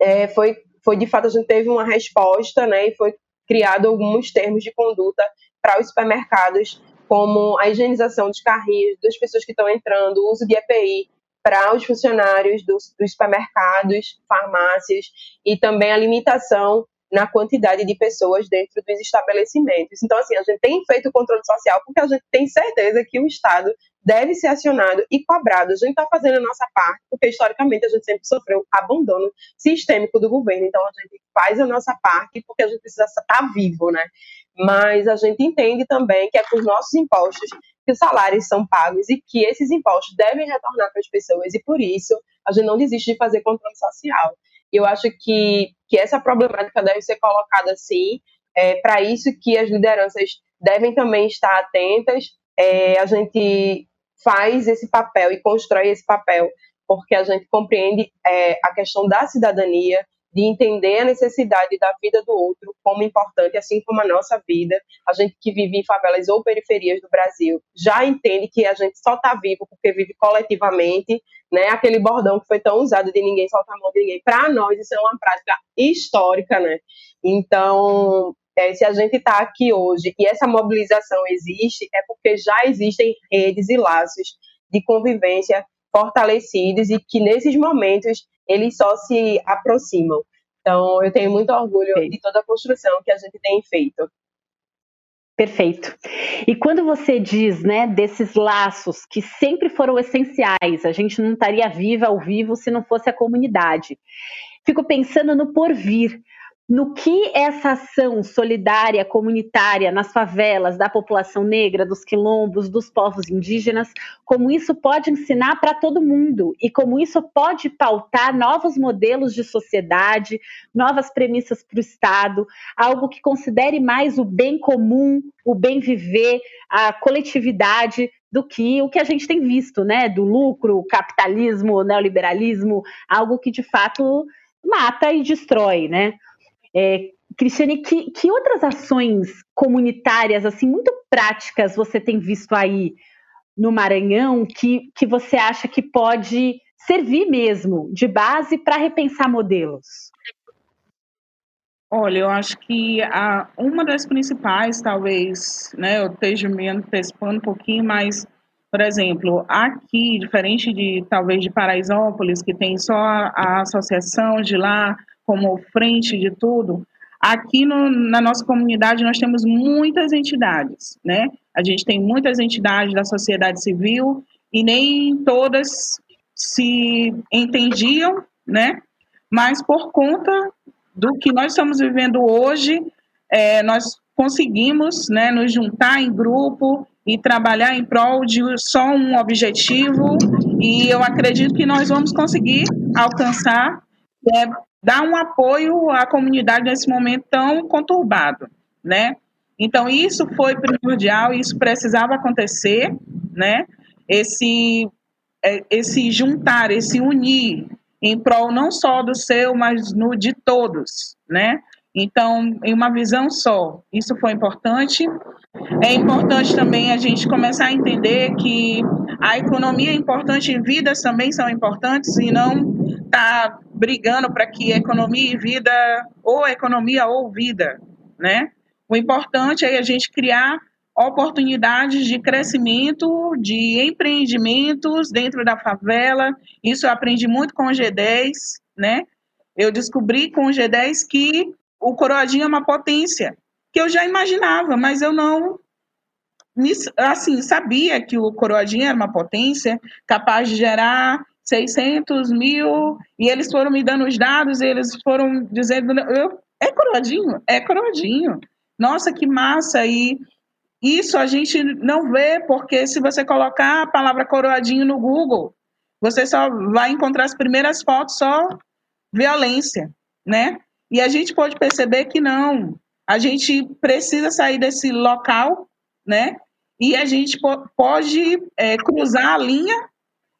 É, foi, foi, de fato, a gente teve uma resposta, né, e foi criado alguns termos de conduta para os supermercados, como a higienização dos carrinhos, das pessoas que estão entrando, o uso de EPI para os funcionários dos, dos supermercados, farmácias, e também a limitação na quantidade de pessoas dentro dos estabelecimentos. Então, assim, a gente tem feito o controle social porque a gente tem certeza que o Estado deve ser acionado e cobrado. A gente está fazendo a nossa parte, porque historicamente a gente sempre sofreu abandono sistêmico do governo. Então, a gente faz a nossa parte porque a gente precisa estar vivo, né? Mas a gente entende também que é com os nossos impostos que os salários são pagos e que esses impostos devem retornar para as pessoas e por isso a gente não desiste de fazer controle social. Eu acho que, que essa problemática deve ser colocada assim, é, para isso que as lideranças devem também estar atentas. É, a gente faz esse papel e constrói esse papel porque a gente compreende é, a questão da cidadania, de entender a necessidade da vida do outro como importante, assim como a nossa vida. A gente que vive em favelas ou periferias do Brasil já entende que a gente só está vivo porque vive coletivamente, né? Aquele bordão que foi tão usado de ninguém soltar a mão de ninguém. Para nós isso é uma prática histórica, né? Então, é, se a gente está aqui hoje e essa mobilização existe, é porque já existem redes e laços de convivência fortalecidos e que nesses momentos eles só se aproximam. Então, eu tenho muito orgulho de toda a construção que a gente tem feito. Perfeito. E quando você diz, né, desses laços que sempre foram essenciais, a gente não estaria viva ao vivo se não fosse a comunidade. Fico pensando no porvir, no que essa ação solidária, comunitária, nas favelas, da população negra, dos quilombos, dos povos indígenas, como isso pode ensinar para todo mundo e como isso pode pautar novos modelos de sociedade, novas premissas para o Estado, algo que considere mais o bem comum, o bem viver, a coletividade do que o que a gente tem visto, né? Do lucro, capitalismo, neoliberalismo, algo que de fato mata e destrói, né? É, Cristiane, que, que outras ações comunitárias, assim, muito práticas você tem visto aí no Maranhão que, que você acha que pode servir mesmo de base para repensar modelos? Olha, eu acho que a, uma das principais, talvez, né, eu esteja me antecipando um pouquinho, mas, por exemplo, aqui, diferente de talvez de Paraisópolis, que tem só a, a associação de lá, como frente de tudo, aqui no, na nossa comunidade nós temos muitas entidades, né? A gente tem muitas entidades da sociedade civil e nem todas se entendiam, né? Mas por conta do que nós estamos vivendo hoje, é, nós conseguimos né, nos juntar em grupo e trabalhar em prol de só um objetivo, e eu acredito que nós vamos conseguir alcançar, é dar um apoio à comunidade nesse momento tão conturbado, né? Então isso foi primordial, isso precisava acontecer, né? Esse é, esse juntar, esse unir em prol não só do seu, mas no de todos, né? Então, em uma visão só, isso foi importante. É importante também a gente começar a entender que a economia é importante vidas também são importantes e não tá brigando para que economia e vida, ou economia ou vida, né? O importante é a gente criar oportunidades de crescimento, de empreendimentos dentro da favela. Isso eu aprendi muito com o G10, né? Eu descobri com o G10 que o Coroadinho é uma potência, que eu já imaginava, mas eu não assim, sabia que o Coroadinho era uma potência capaz de gerar 600 mil, e eles foram me dando os dados, eles foram dizendo, eu, é coroadinho, é coroadinho. Nossa, que massa! E isso a gente não vê, porque se você colocar a palavra coroadinho no Google, você só vai encontrar as primeiras fotos só violência, né? E a gente pode perceber que não. A gente precisa sair desse local, né? E a gente pode é, cruzar a linha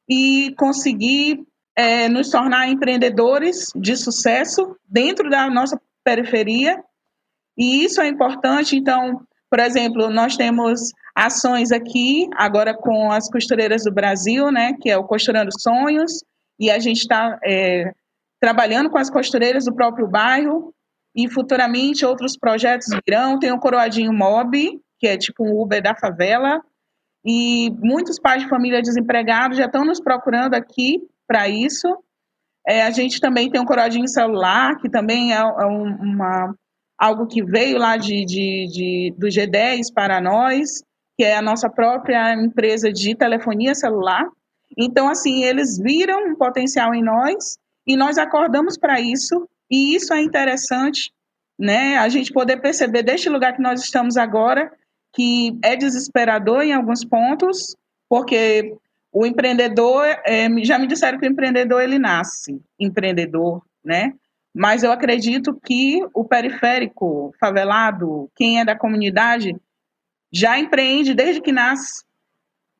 e conseguir é, nos tornar empreendedores de sucesso dentro da nossa periferia. E isso é importante, então, Por exemplo, nós temos ações aqui, agora com as costureiras do Brasil, né, que é o Costurando Sonhos, e a gente está é, trabalhando com as costureiras do próprio bairro, e futuramente outros projetos virão. Tem o Coroadinho Mob, que é tipo um Uber da favela, e muitos pais de família desempregados já estão nos procurando aqui para isso. É, a gente também tem um Coroadinho Celular, que também é, é uma algo que veio lá de, de, de, do G10 para nós, que é a nossa própria empresa de telefonia celular. Então, assim, eles viram um potencial em nós e nós acordamos para isso, e isso é interessante, né? A gente poder perceber deste lugar que nós estamos agora, que é desesperador em alguns pontos, porque o empreendedor, é, já me disseram que o empreendedor ele nasce empreendedor, né? Mas eu acredito que o periférico, favelado, quem é da comunidade, já empreende desde que nasce.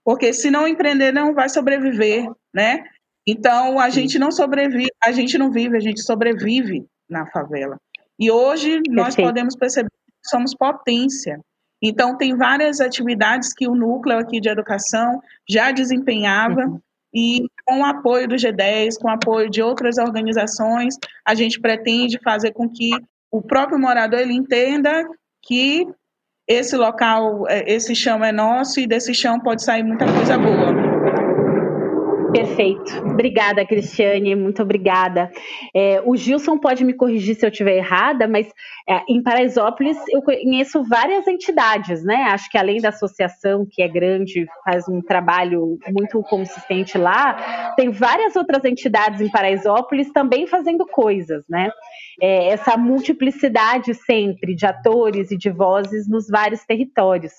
Porque se não empreender, não vai sobreviver, né? Então, a gente não sobrevive, a gente não vive, a gente sobrevive na favela. E hoje nós Perfeito. podemos perceber que somos potência. Então, tem várias atividades que o núcleo aqui de educação já desempenhava, uhum. E com o apoio do G10, com o apoio de outras organizações, a gente pretende fazer com que o próprio morador ele entenda que esse local, é, esse chão é nosso e desse chão pode sair muita coisa boa. Perfeito. Obrigada, Cristiane. Muito obrigada. É, o Gilson pode me corrigir se eu estiver errada, mas é, em Paraisópolis eu conheço várias entidades, né? Acho que além da associação, que é grande, faz um trabalho muito consistente lá, tem várias outras entidades em Paraisópolis também fazendo coisas, né? É, essa multiplicidade sempre de atores e de vozes nos vários territórios.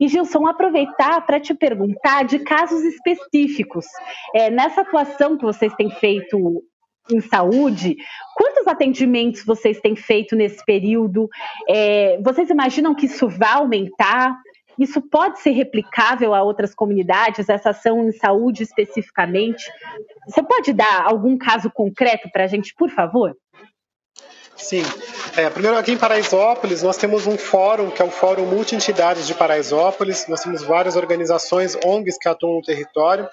E Gilson, aproveitar para te perguntar de casos específicos. É, nessa atuação que vocês têm feito em saúde, quantos atendimentos vocês têm feito nesse período? É, vocês imaginam que isso vai aumentar? Isso pode ser replicável a outras comunidades, essa ação em saúde especificamente? Você pode dar algum caso concreto para a gente, por favor? Sim. É, primeiro, aqui em Paraisópolis, nós temos um fórum, que é o Fórum Multi-Entidades de Paraisópolis. Nós temos várias organizações, ONGs que atuam no território,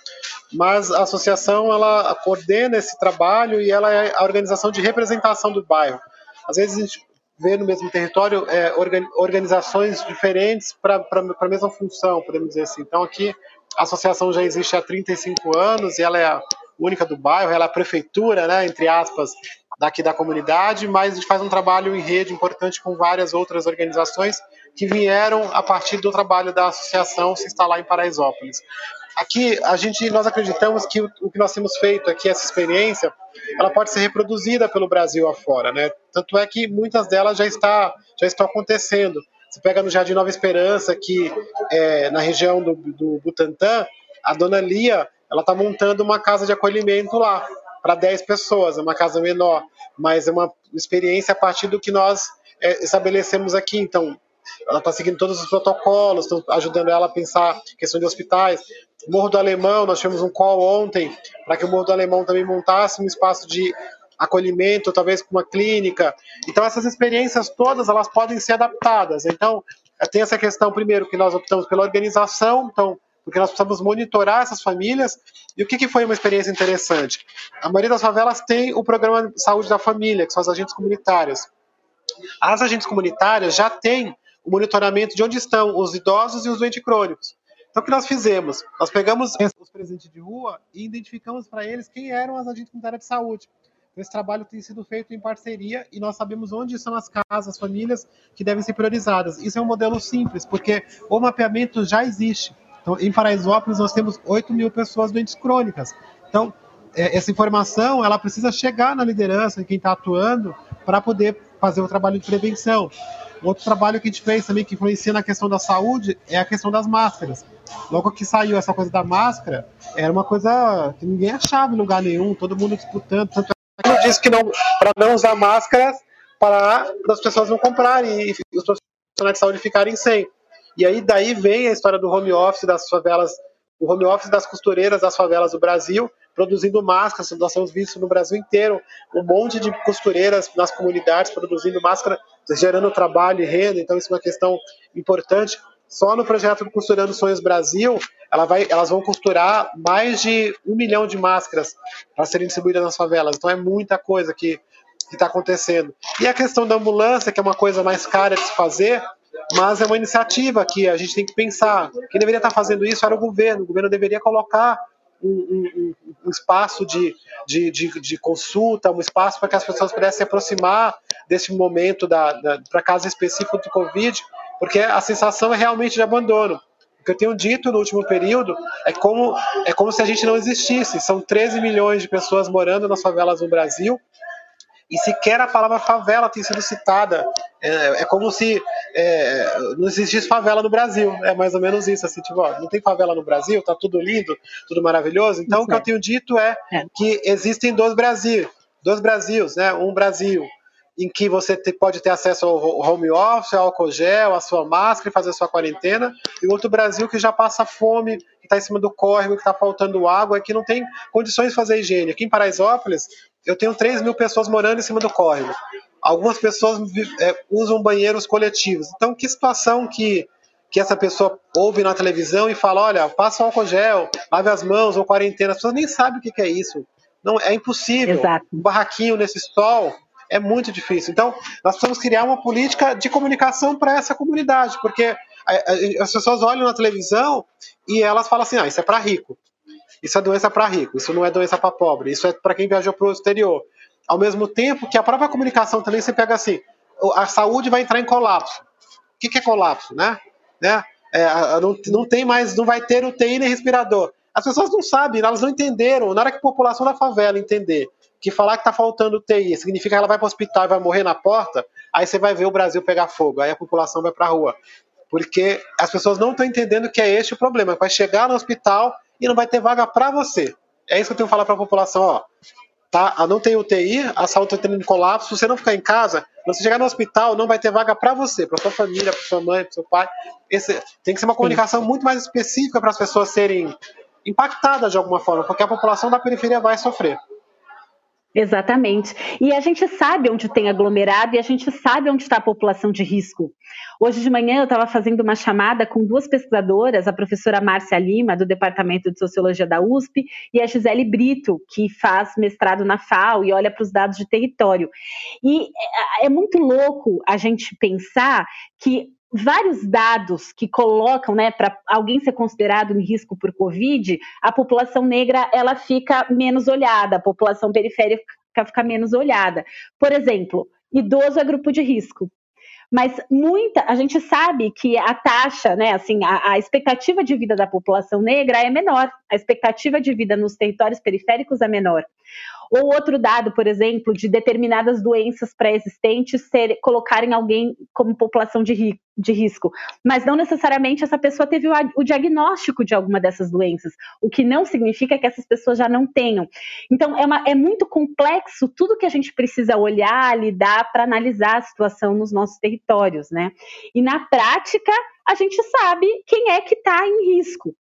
mas a associação ela coordena esse trabalho e ela é a organização de representação do bairro. Às vezes a gente vê no mesmo território é, organizações diferentes para a mesma função, podemos dizer assim. Então, aqui a associação já existe há 35 anos e ela é a única do bairro, ela é a prefeitura, né, entre aspas, daqui da comunidade, mas a gente faz um trabalho em rede importante com várias outras organizações que vieram a partir do trabalho da associação se instalar em Paraisópolis. Aqui a gente nós acreditamos que o, que nós temos feito aqui essa experiência, ela pode ser reproduzida pelo Brasil afora, né? Tanto é que muitas delas já está já estão acontecendo. Você pega no Jardim Nova Esperança, que é, na região do, do Butantã, a dona Lia, ela está montando uma casa de acolhimento lá para 10 pessoas, é uma casa menor, mas é uma experiência a partir do que nós é, estabelecemos aqui. Então, ela está seguindo todos os protocolos, estão ajudando ela a pensar questão de hospitais. Morro do Alemão, nós tivemos um call ontem para que o Morro do Alemão também montasse um espaço de acolhimento, talvez com uma clínica. Então essas experiências todas elas podem ser adaptadas. Então tem essa questão primeiro que nós optamos pela organização, então porque nós precisamos monitorar essas famílias. E o que, que foi uma experiência interessante? A maioria das favelas tem o programa de saúde da família, que são as agentes comunitárias. As agentes comunitárias já têm o monitoramento de onde estão os idosos e os doentes crônicos. Então, o que nós fizemos? Nós pegamos os presentes de rua e identificamos para eles quem eram as agentes comunitárias de saúde. Então, esse trabalho tem sido feito em parceria e nós sabemos onde são as casas, as famílias que devem ser priorizadas. Isso é um modelo simples, porque o mapeamento já existe. Então, em Paraisópolis, nós temos 8 mil pessoas doentes crônicas. Então, é, essa informação ela precisa chegar na liderança, quem está atuando, para poder fazer o trabalho de prevenção. Outro trabalho que a gente fez também, que influencia na questão da saúde, é a questão das máscaras. Logo que saiu essa coisa da máscara, era uma coisa que ninguém achava em lugar nenhum, todo mundo disputando. Tanto é disse que não, para não usar máscaras, para as pessoas não comprarem e os profissionais de saúde ficarem sem. E aí daí vem a história do home office das favelas, o home office das costureiras das favelas do Brasil, produzindo máscaras. Nós temos visto no Brasil inteiro um monte de costureiras nas comunidades produzindo máscara gerando trabalho e renda, então isso é uma questão importante. Só no projeto Costurando Sonhos Brasil, ela vai, elas vão costurar mais de um milhão de máscaras para serem distribuídas nas favelas. Então é muita coisa que está acontecendo. E a questão da ambulância, que é uma coisa mais cara de se fazer, mas é uma iniciativa que a gente tem que pensar. Quem deveria estar fazendo isso era o governo. O governo deveria colocar um, um, um espaço de, de, de, de, consulta, um espaço para que as pessoas pudessem se aproximar desse momento da, da para caso específico do Covid, porque a sensação é realmente de abandono. O que eu tenho dito no último período é como, é como se a gente não existisse. São 13 milhões de pessoas morando nas favelas no Brasil, e sequer a palavra favela tem sido citada. É, é como se é, não existisse favela no Brasil. É mais ou menos isso. Assim, tipo, ó, não tem favela no Brasil, tá tudo lindo, tudo maravilhoso. Então, o que eu tenho dito é, é que existem dois Brasil, dois Brasils, né? Um Brasil em que você pode ter acesso ao home office, ao álcool gel, à sua máscara e fazer a sua quarentena, e outro Brasil que já passa fome, que está em cima do córrego, que está faltando água, que não tem condições de fazer higiene. Aqui em Paraisópolis, eu tenho 3 mil pessoas morando em cima do córrego. Algumas pessoas é, usam banheiros coletivos. Então, que situação que, que essa pessoa ouve na televisão e fala: olha, passa álcool gel, lave as mãos ou quarentena. As pessoas nem sabem o que, que é isso. Não, é impossível. Exato. Um barraquinho nesse sol é muito difícil. Então, nós precisamos criar uma política de comunicação para essa comunidade, porque as pessoas olham na televisão e elas falam assim: ah, isso é para rico, isso é doença para rico, isso não é doença para pobre, isso é para quem viajou para o exterior. Ao mesmo tempo que a própria comunicação também você pega assim: a saúde vai entrar em colapso. O que, que é colapso, né? né? É, não, não tem mais, não vai ter UTI nem respirador. As pessoas não sabem, elas não entenderam. Na hora que a população da favela entender que falar que está faltando TI significa que ela vai para o hospital e vai morrer na porta, aí você vai ver o Brasil pegar fogo, aí a população vai para a rua. Porque as pessoas não estão entendendo que é este o problema. Vai chegar no hospital e não vai ter vaga para você. É isso que eu tenho que falar para a população, ó. Tá? Não tem UTI, a saúde está tendo colapso. Se você não ficar em casa, você chegar no hospital, não vai ter vaga para você, para sua família, para sua mãe, para seu pai. Esse, tem que ser uma comunicação muito mais específica para as pessoas serem impactadas de alguma forma, porque a população da periferia vai sofrer. Exatamente. E a gente sabe onde tem aglomerado e a gente sabe onde está a população de risco. Hoje de manhã eu estava fazendo uma chamada com duas pesquisadoras, a professora Márcia Lima, do Departamento de Sociologia da USP, e a Gisele Brito, que faz mestrado na FAO e olha para os dados de território. E é, é muito louco a gente pensar que vários dados que colocam, né, para alguém ser considerado em risco por Covid, a população negra ela fica menos olhada, a população periférica fica menos olhada. Por exemplo, idoso é grupo de risco. Mas muita, a gente sabe que a taxa, né, assim, a, a expectativa de vida da população negra é menor, a expectativa de vida nos territórios periféricos é menor. Ou outro dado, por exemplo, de determinadas doenças pré-existentes ser, colocarem alguém como população de, ri, de risco. Mas não necessariamente essa pessoa teve o, o, diagnóstico de alguma dessas doenças, o que não significa que essas pessoas já não tenham. Então, é, uma, é muito complexo tudo que a gente precisa olhar, lidar para analisar a situação nos nossos territórios, né? E na prática, a gente sabe quem é que está em risco.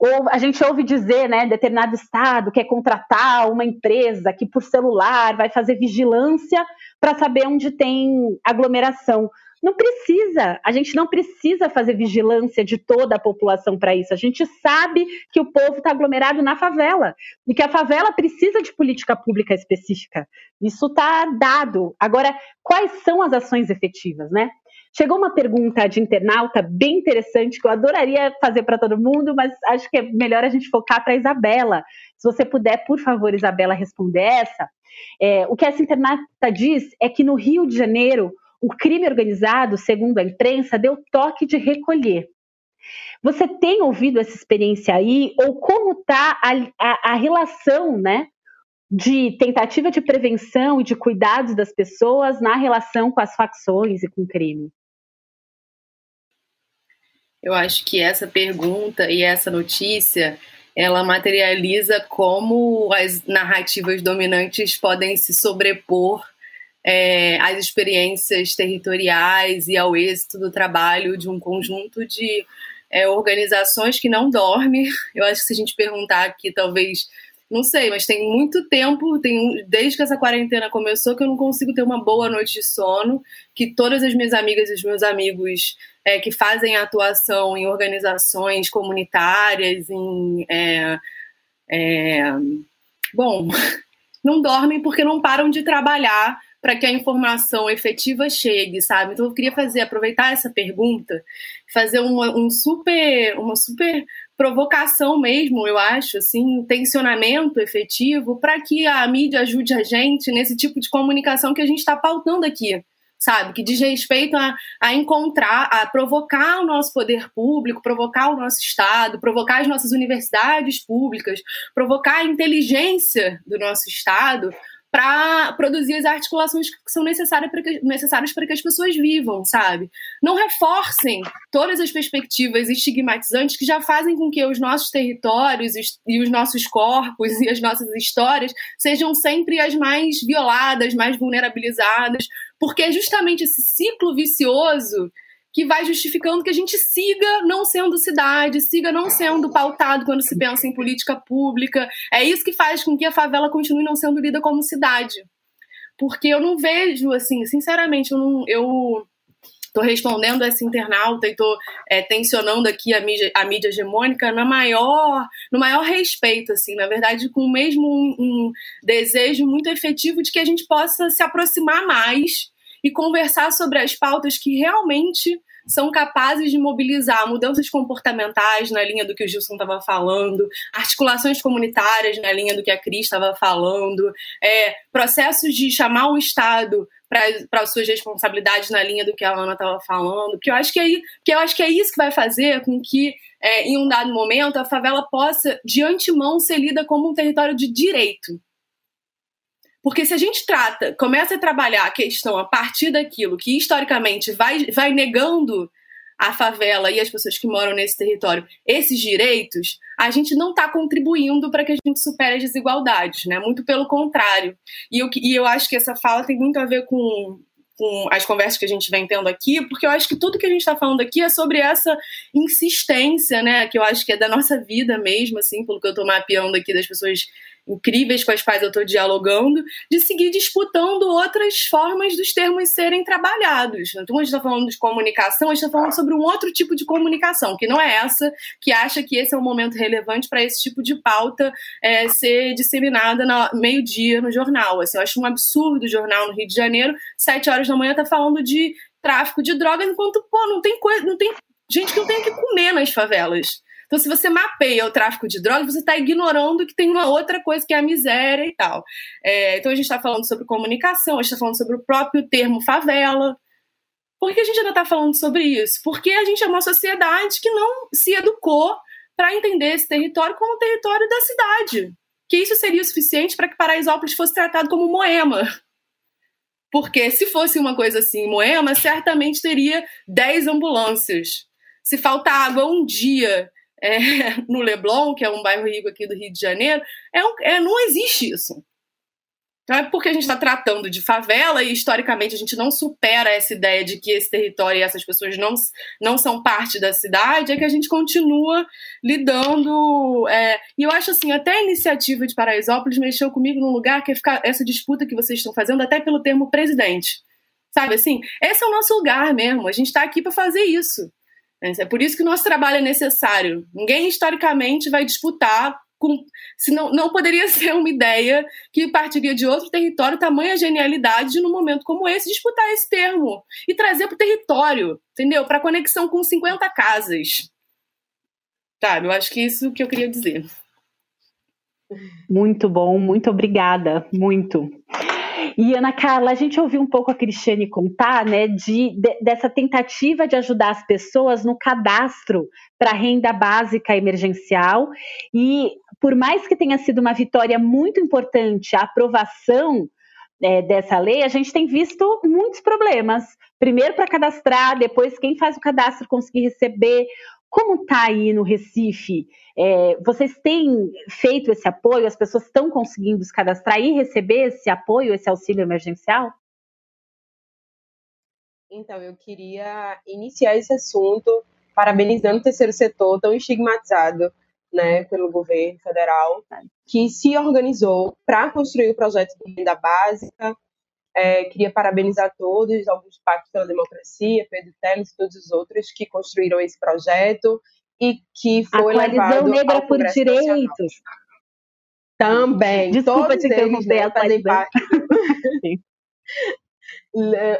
Ou a gente ouve dizer, né, determinado estado quer contratar uma empresa que por celular vai fazer vigilância para saber onde tem aglomeração. Não precisa, a gente não precisa fazer vigilância de toda a população para isso. A gente sabe que o povo está aglomerado na favela e que a favela precisa de política pública específica. Isso está dado. Agora, quais são as ações efetivas, né? Chegou uma pergunta de internauta bem interessante que eu adoraria fazer para todo mundo, mas acho que é melhor a gente focar para a Isabela. Se você puder, por favor, Isabela, responder essa. É, o que essa internauta diz é que no Rio de Janeiro, o crime organizado, segundo a imprensa, deu toque de recolher. Você tem ouvido essa experiência aí? Ou como está a, a, a relação, né? de tentativa de prevenção e de cuidados das pessoas na relação com as facções e com o crime? Eu acho que essa pergunta e essa notícia ela materializa como as narrativas dominantes podem se sobrepor é, às experiências territoriais e ao êxito do trabalho de um conjunto de é, organizações que não dormem. Eu acho que se a gente perguntar aqui, talvez não sei, mas tem muito tempo, tem, desde que essa quarentena começou, que eu não consigo ter uma boa noite de sono, que todas as minhas amigas e os meus amigos é, que fazem atuação em organizações comunitárias, em. É, é, bom, não dormem porque não param de trabalhar para que a informação efetiva chegue, sabe? Então eu queria fazer, aproveitar essa pergunta, fazer uma, um super, uma super provocação mesmo, eu acho, assim, tensionamento efetivo para que a mídia ajude a gente nesse tipo de comunicação que a gente está pautando aqui sabe? Que diz respeito a, a encontrar, a provocar o nosso poder público, provocar o nosso Estado, provocar as nossas universidades públicas, provocar a inteligência do nosso Estado para produzir as articulações que são necessárias para que, necessárias que as pessoas vivam, sabe? Não reforcem todas as perspectivas estigmatizantes que já fazem com que os nossos territórios e os nossos corpos e as nossas histórias sejam sempre as mais violadas, mais vulnerabilizadas, porque é justamente esse ciclo vicioso que vai justificando que a gente siga não sendo cidade, siga não sendo pautado quando se pensa em política pública. É isso que faz com que a favela continue não sendo lida como cidade. Porque eu não vejo, assim, sinceramente, eu não. Eu, tô respondendo essa internauta e tô é, tensionando aqui a mídia, a mídia hegemônica na maior, no maior respeito, assim, na verdade, com mesmo um, um desejo muito efetivo de que a gente possa se aproximar mais e conversar sobre as pautas que realmente são capazes de mobilizar mudanças comportamentais na linha do que o Gilson estava falando, articulações comunitárias na linha do que a Cris estava falando, é, processos de chamar o Estado para suas responsabilidades na linha do que a Ana estava falando, que eu acho que é, que eu acho que é isso que vai fazer com que é, em um dado momento a favela possa de antemão ser lida como um território de direito, porque se a gente trata, começa a trabalhar a questão a partir daquilo que historicamente vai, vai negando a favela e as pessoas que moram nesse território esses direitos, a gente não está contribuindo para que a gente supere as desigualdades, né? Muito pelo contrário. E eu, e eu acho que essa fala tem muito a ver com, com as conversas que a gente vem tendo aqui, porque eu acho que tudo que a gente está falando aqui é sobre essa insistência, né? Que eu acho que é da nossa vida mesmo, assim, pelo que eu estou mapeando aqui das pessoas incríveis com as quais eu estou dialogando, de seguir disputando outras formas dos termos serem trabalhados. Então, a gente está falando de comunicação, a gente está falando sobre um outro tipo de comunicação, que não é essa, que acha que esse é um momento relevante para esse tipo de pauta é, ser disseminada no meio-dia no jornal. Assim, eu acho um absurdo o jornal no Rio de Janeiro, sete horas da manhã, tá falando de tráfico de drogas, enquanto, pô, não tem coisa, não tem gente que não tem o que comer nas favelas. Então, se você mapeia o tráfico de drogas, você está ignorando que tem uma outra coisa que é a miséria e tal. É, então, a gente está falando sobre comunicação, a gente está falando sobre o próprio termo favela. Por que a gente ainda está falando sobre isso? Porque a gente é uma sociedade que não se educou para entender esse território como território da cidade. Que isso seria o suficiente para que Paraisópolis fosse tratado como Moema. Porque se fosse uma coisa assim, Moema certamente teria 10 ambulâncias. Se faltar água um dia é, no Leblon, que é um bairro rico aqui do Rio de Janeiro, é, um, é não existe isso. Então é porque a gente está tratando de favela e historicamente a gente não supera essa ideia de que esse território e essas pessoas não, não são parte da cidade, é que a gente continua lidando. É, e eu acho assim, até a iniciativa de Paraisópolis mexeu comigo num lugar que é ficar essa disputa que vocês estão fazendo, até pelo termo presidente. Sabe assim? Esse é o nosso lugar mesmo. A gente está aqui para fazer isso. É por isso que o nosso trabalho é necessário. Ninguém historicamente vai disputar com, se não, poderia ser uma ideia que partiria de outro território, tamanha genialidade de, num momento como esse, disputar esse termo e trazer para o território, entendeu? Para conexão com 50 casas. Sabe? Eu acho que é isso que eu queria dizer. Muito bom, muito obrigada, muito. E Ana Carla, a gente ouviu um pouco a Cristiane contar, né, de, de dessa tentativa de ajudar as pessoas no cadastro para renda básica emergencial. E por mais que tenha sido uma vitória muito importante a aprovação é, dessa lei, a gente tem visto muitos problemas. Primeiro para cadastrar, depois quem faz o cadastro conseguir receber. Como está aí no Recife? É, vocês têm feito esse apoio? As pessoas estão conseguindo se cadastrar e receber esse apoio, esse auxílio emergencial? Então, eu queria iniciar esse assunto parabenizando o terceiro setor tão estigmatizado né, pelo governo federal, que se organizou para construir o projeto de renda básica. É, queria parabenizar todos, alguns Pacto pela Democracia, Pedro Teles e todos os outros que construíram esse projeto e que foi a levado Negra por Direitos. Nacional. Também. Desculpa todos te interromper, né, a coalizão. parte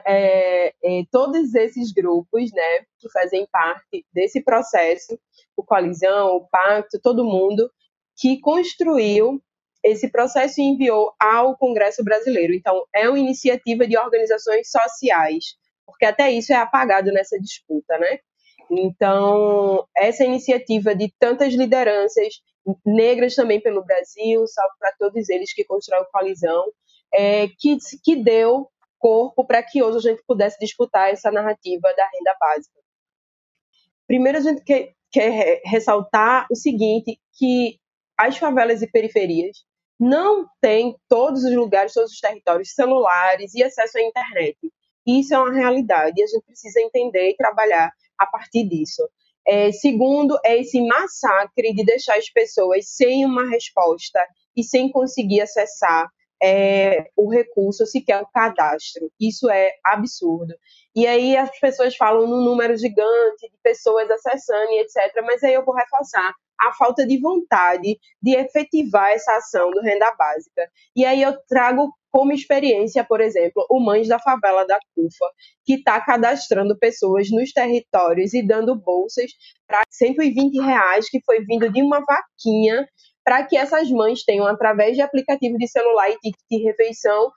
é, é, todos esses grupos, né, que fazem parte desse processo, o coalizão, o pacto, todo mundo que construiu esse processo e enviou ao Congresso Brasileiro. Então, é uma iniciativa de organizações sociais, porque até isso é apagado nessa disputa, né? Então, essa iniciativa de tantas lideranças negras também pelo Brasil, salve para todos eles que constroem coalizão, é, que, que deu corpo para que hoje a gente pudesse disputar essa narrativa da renda básica. Primeiro, a gente quer, quer ressaltar o seguinte, que as favelas e periferias não têm todos os lugares, todos os territórios celulares e acesso à internet. Isso é uma realidade e a gente precisa entender e trabalhar a partir disso. É, segundo, é esse massacre de deixar as pessoas sem uma resposta e sem conseguir acessar é, o recurso, sequer o cadastro. Isso é absurdo. E aí as pessoas falam no número gigante de pessoas acessando e etc. Mas aí eu vou reforçar a falta de vontade de efetivar essa ação do renda básica. E aí eu trago como experiência, por exemplo, o Mães da Favela da CUFA, que está cadastrando pessoas nos territórios e dando bolsas para 120 reais, que foi vindo de uma vaquinha, para que essas mães tenham, através de aplicativo de celular e ticket de refeição,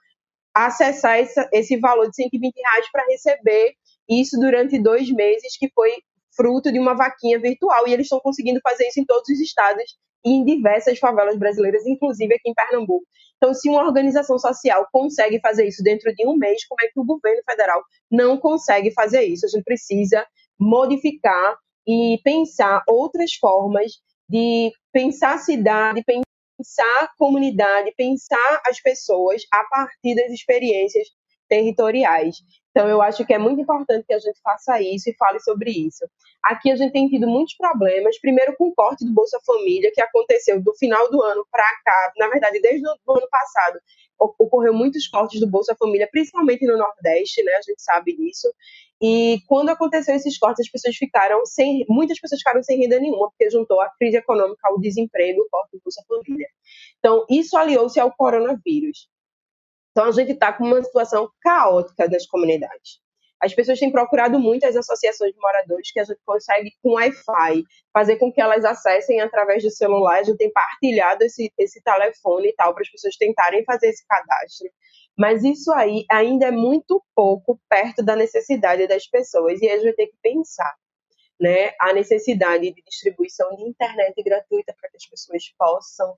acessar essa, esse valor de 120 reais para receber isso durante dois meses, que foi fruto de uma vaquinha virtual. E eles estão conseguindo fazer isso em todos os estados e em diversas favelas brasileiras, inclusive aqui em Pernambuco. Então, se uma organização social consegue fazer isso dentro de um mês, como é que o governo federal não consegue fazer isso? A gente precisa modificar e pensar outras formas de pensar a cidade, pensar a comunidade, pensar as pessoas a partir das experiências territoriais. Então, eu acho que é muito importante que a gente faça isso e fale sobre isso. Aqui a gente tem tido muitos problemas, primeiro com o corte do Bolsa Família, que aconteceu do final do ano para cá, na verdade, desde o ano passado, ocorreu muitos cortes do Bolsa Família, principalmente no Nordeste, né? A gente sabe disso. E quando aconteceu esses cortes, as pessoas ficaram sem, muitas pessoas ficaram sem renda nenhuma, porque juntou a crise econômica ao desemprego, o corte do Bolsa Família. Então, isso aliou-se ao coronavírus. Então, a gente está com uma situação caótica das comunidades. As pessoas têm procurado muito as associações de moradores que a gente consegue, com Wi-Fi, fazer com que elas acessem através do celular. A gente tem partilhado esse, esse telefone e tal, para as pessoas tentarem fazer esse cadastro. Mas isso aí ainda é muito pouco perto da necessidade das pessoas. E a gente vai ter que pensar né, a necessidade de distribuição de internet gratuita para que as pessoas possam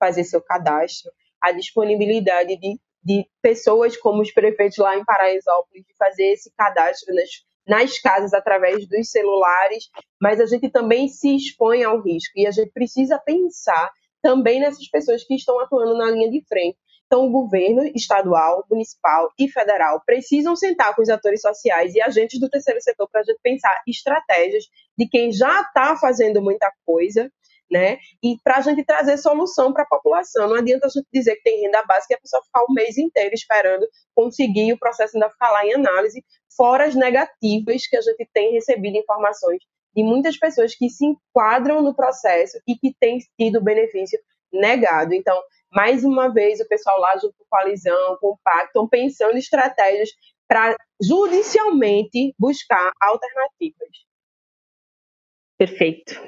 fazer seu cadastro, a disponibilidade de de pessoas como os prefeitos lá em Paraisópolis de fazer esse cadastro nas, nas casas através dos celulares, mas a gente também se expõe ao risco e a gente precisa pensar também nessas pessoas que estão atuando na linha de frente. Então, o governo estadual, municipal e federal precisam sentar com os atores sociais e agentes do terceiro setor para a gente pensar estratégias de quem já está fazendo muita coisa né? E para a gente trazer solução para a população. Não adianta a gente dizer que tem renda básica e a pessoa ficar o mês inteiro esperando conseguir o processo ainda ficar lá em análise, fora as negativas que a gente tem recebido informações de muitas pessoas que se enquadram no processo e que têm tido benefício negado. Então, mais uma vez, o pessoal lá junto com coalizão, com o pacto, estão pensando estratégias para judicialmente buscar alternativas. Perfeito.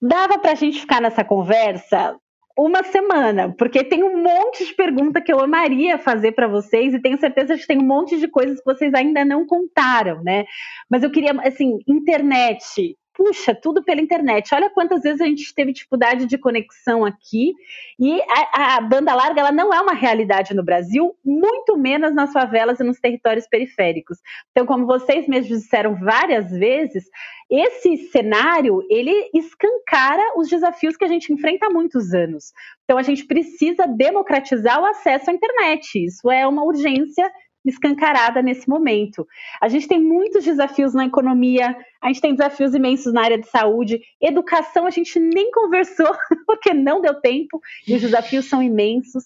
Dava para a gente ficar nessa conversa uma semana, porque tem um monte de pergunta que eu amaria fazer para vocês e tenho certeza que tem um monte de coisas que vocês ainda não contaram, né? Mas eu queria, assim, internet, puxa, tudo pela internet. Olha quantas vezes a gente teve dificuldade de conexão aqui. E a, a, banda larga ela não é uma realidade no Brasil, muito menos nas favelas e nos territórios periféricos. Então, como vocês mesmos disseram várias vezes, esse cenário ele escancara os desafios que a gente enfrenta há muitos anos. Então, a gente precisa democratizar o acesso à internet. Isso é uma urgência escancarada nesse momento. A gente tem muitos desafios na economia, a gente tem desafios imensos na área de saúde, educação a gente nem conversou porque não deu tempo e os desafios são imensos.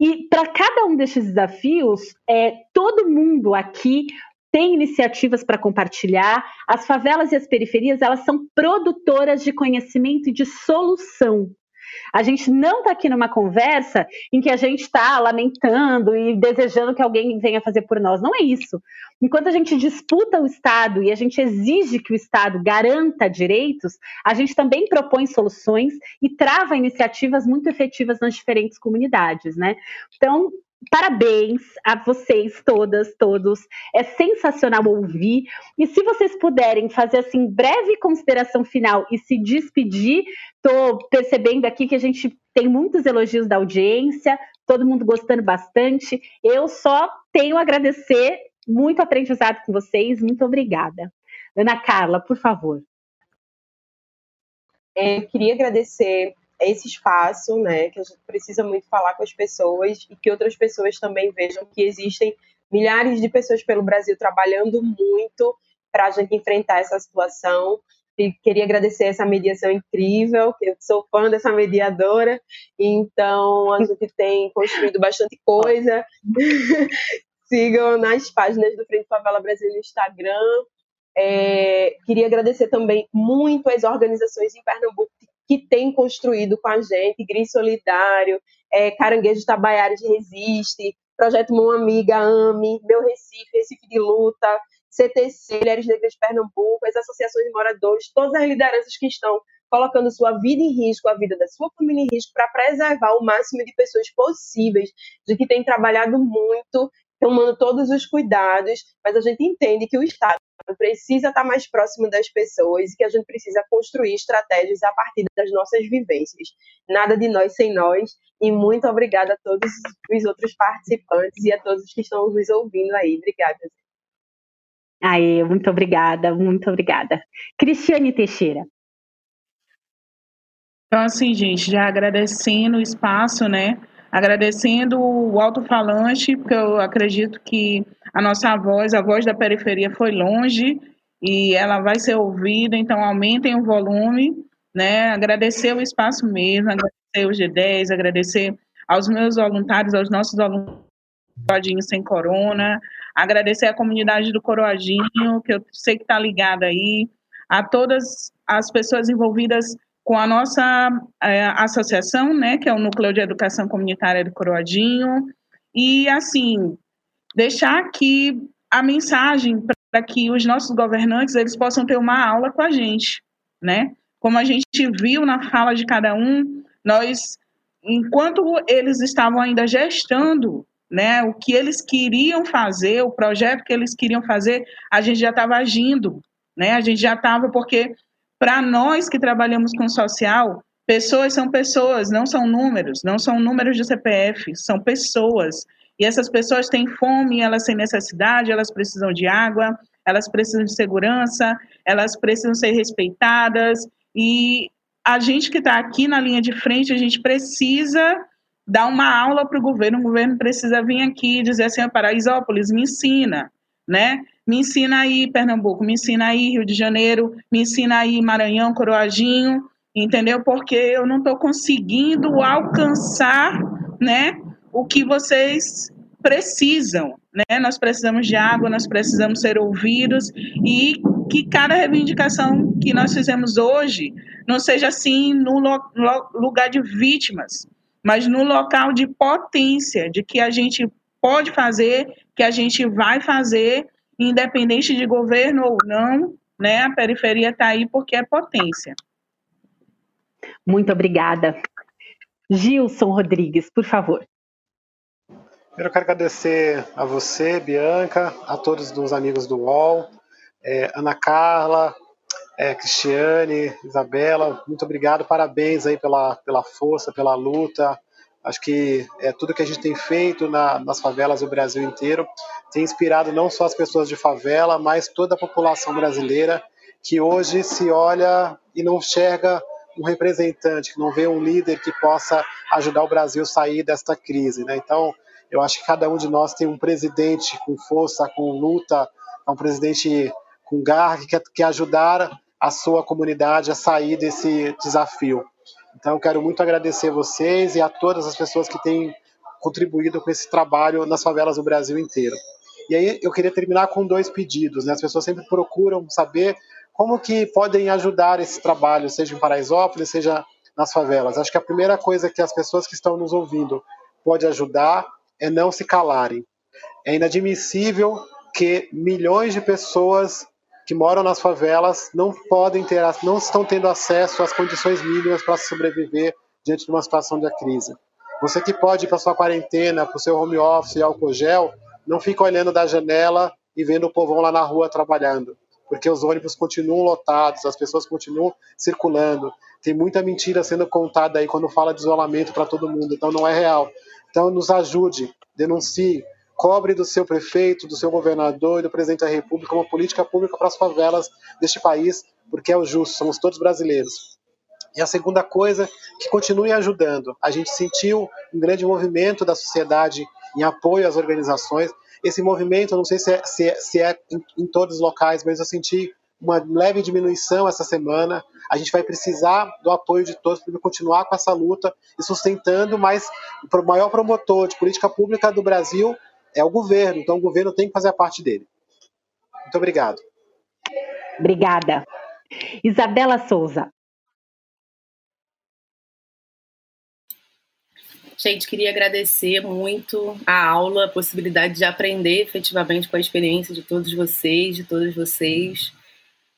E para cada um desses desafios, é, todo mundo aqui tem iniciativas para compartilhar. As favelas e as periferias, elas são produtoras de conhecimento e de solução. A gente não está aqui numa conversa em que a gente está lamentando e desejando que alguém venha fazer por nós. Não é isso. Enquanto a gente disputa o Estado e a gente exige que o Estado garanta direitos, a gente também propõe soluções e trava iniciativas muito efetivas nas diferentes comunidades, né? Então, Parabéns a vocês todas, todos. É sensacional ouvir. E se vocês puderem fazer assim breve consideração final e se despedir, estou percebendo aqui que a gente tem muitos elogios da audiência, todo mundo gostando bastante. Eu só tenho a agradecer, muito aprendizado com vocês. Muito obrigada. Ana Carla, por favor. É, eu queria agradecer esse espaço, né, que a gente precisa muito falar com as pessoas e que outras pessoas também vejam que existem milhares de pessoas pelo Brasil trabalhando muito para a gente enfrentar essa situação. E queria agradecer essa mediação incrível, eu sou fã dessa mediadora, então a gente tem construído bastante coisa. Sigam nas páginas do Frente Favela Brasil no Instagram. É, queria agradecer também muito as organizações em Pernambuco que tem construído com a gente, Gris Solidário, é, Caranguejo Tabaiares Resiste, Projeto Mão Amiga, AME, Meu Recife, Recife de Luta, CTC, Mulheres Negras de Pernambuco, as associações de moradores, todas as lideranças que estão colocando sua vida em risco, a vida da sua família em risco, para preservar o máximo de pessoas possíveis, de que tem trabalhado muito, tomando todos os cuidados, mas a gente entende que o Estado precisa estar mais próximo das pessoas e que a gente precisa construir estratégias a partir das nossas vivências. Nada de nós sem nós. E muito obrigada a todos os outros participantes e a todos que estão nos ouvindo aí. Obrigada. Aê, muito obrigada, muito obrigada. Cristiane Teixeira. Então, assim, gente, já agradecendo o espaço, né? Agradecendo o alto-falante, porque eu acredito que a nossa voz, a voz da periferia foi longe e ela vai ser ouvida, então aumentem o volume, né? Agradecer o espaço mesmo, agradecer o G10, agradecer aos meus voluntários, aos nossos voluntários sem corona, agradecer a comunidade do Coroadinho, que eu sei que está ligada aí, a todas as pessoas envolvidas com a nossa é, associação, né, que é o Núcleo de Educação Comunitária do Coroadinho, e assim, deixar aqui a mensagem para que os nossos governantes eles possam ter uma aula com a gente, né? Como a gente viu na fala de cada um, nós, enquanto eles estavam ainda gestando, né, o que eles queriam fazer, o projeto que eles queriam fazer, a gente já estava agindo, né? A gente já estava porque para nós que trabalhamos com social, pessoas são pessoas, não são números, não são números de CPF, são pessoas. E essas pessoas têm fome, elas têm necessidade, elas precisam de água, elas precisam de segurança, elas precisam ser respeitadas. E a gente que está aqui na linha de frente, a gente precisa dar uma aula para o governo. O governo precisa vir aqui e dizer assim: Paraisópolis, me ensina, né? Me ensina aí Pernambuco, me ensina aí Rio de Janeiro, me ensina aí Maranhão, Coroadinho, entendeu? Porque eu não estou conseguindo alcançar, né? o que vocês precisam, né? Nós precisamos de água, nós precisamos ser ouvidos e que cada reivindicação que nós fizemos hoje não seja assim no lugar de vítimas, mas no local de potência, de que a gente pode fazer, que a gente vai fazer, independente de governo ou não, né? A periferia está aí porque é potência. Muito obrigada. Gilson Rodrigues, por favor. Primeiro eu quero agradecer a você, Bianca, a todos os amigos do UOL, é, Ana Carla, é, Cristiane, Isabela, muito obrigado, parabéns aí pela, pela força, pela luta. Acho que é, tudo que a gente tem feito na, nas favelas do Brasil inteiro tem inspirado não só as pessoas de favela, mas toda a população brasileira que hoje se olha e não enxerga um representante, que não vê um líder que possa ajudar o Brasil a sair desta crise. Né? Então, Eu acho que cada um de nós tem um presidente com força, com luta, é um presidente com garra que quer, ajudar a sua comunidade a sair desse desafio. Então, quero muito agradecer vocês e a todas as pessoas que têm contribuído com esse trabalho nas favelas do Brasil inteiro. E aí eu queria terminar com dois pedidos. Né? As pessoas sempre procuram saber como que podem ajudar esse trabalho, seja em Paraisópolis, seja nas favelas. Acho que a primeira coisa que as pessoas que estão nos ouvindo pode ajudar é não se calarem. É inadmissível que milhões de pessoas que moram nas favelas não podem ter, não estão tendo acesso às condições mínimas para sobreviver diante de uma situação de crise. Você que pode ir para sua quarentena, para o seu home office e álcool gel, não fica olhando da janela e vendo o povão lá na rua trabalhando, porque os ônibus continuam lotados, as pessoas continuam circulando. Tem muita mentira sendo contada aí quando fala de isolamento para todo mundo, então não é real. Então nos ajude, denuncie, cobre do seu prefeito, do seu governador e do presidente da República uma política pública para as favelas deste país, porque é o justo, somos todos brasileiros. E a segunda coisa, que continue ajudando. A gente sentiu um grande movimento da sociedade em apoio às organizações. Esse movimento, não sei se é, se é, se é em, em todos os locais, mas eu senti uma leve diminuição essa semana. A gente vai precisar do apoio de todos para continuar com essa luta e sustentando, mas o maior promotor de política pública do Brasil é o governo, então o governo tem que fazer a parte dele. Muito obrigado. Obrigada. Isabela Souza. Gente, queria agradecer muito a aula, a possibilidade de aprender efetivamente com a experiência de todos vocês, de todas vocês.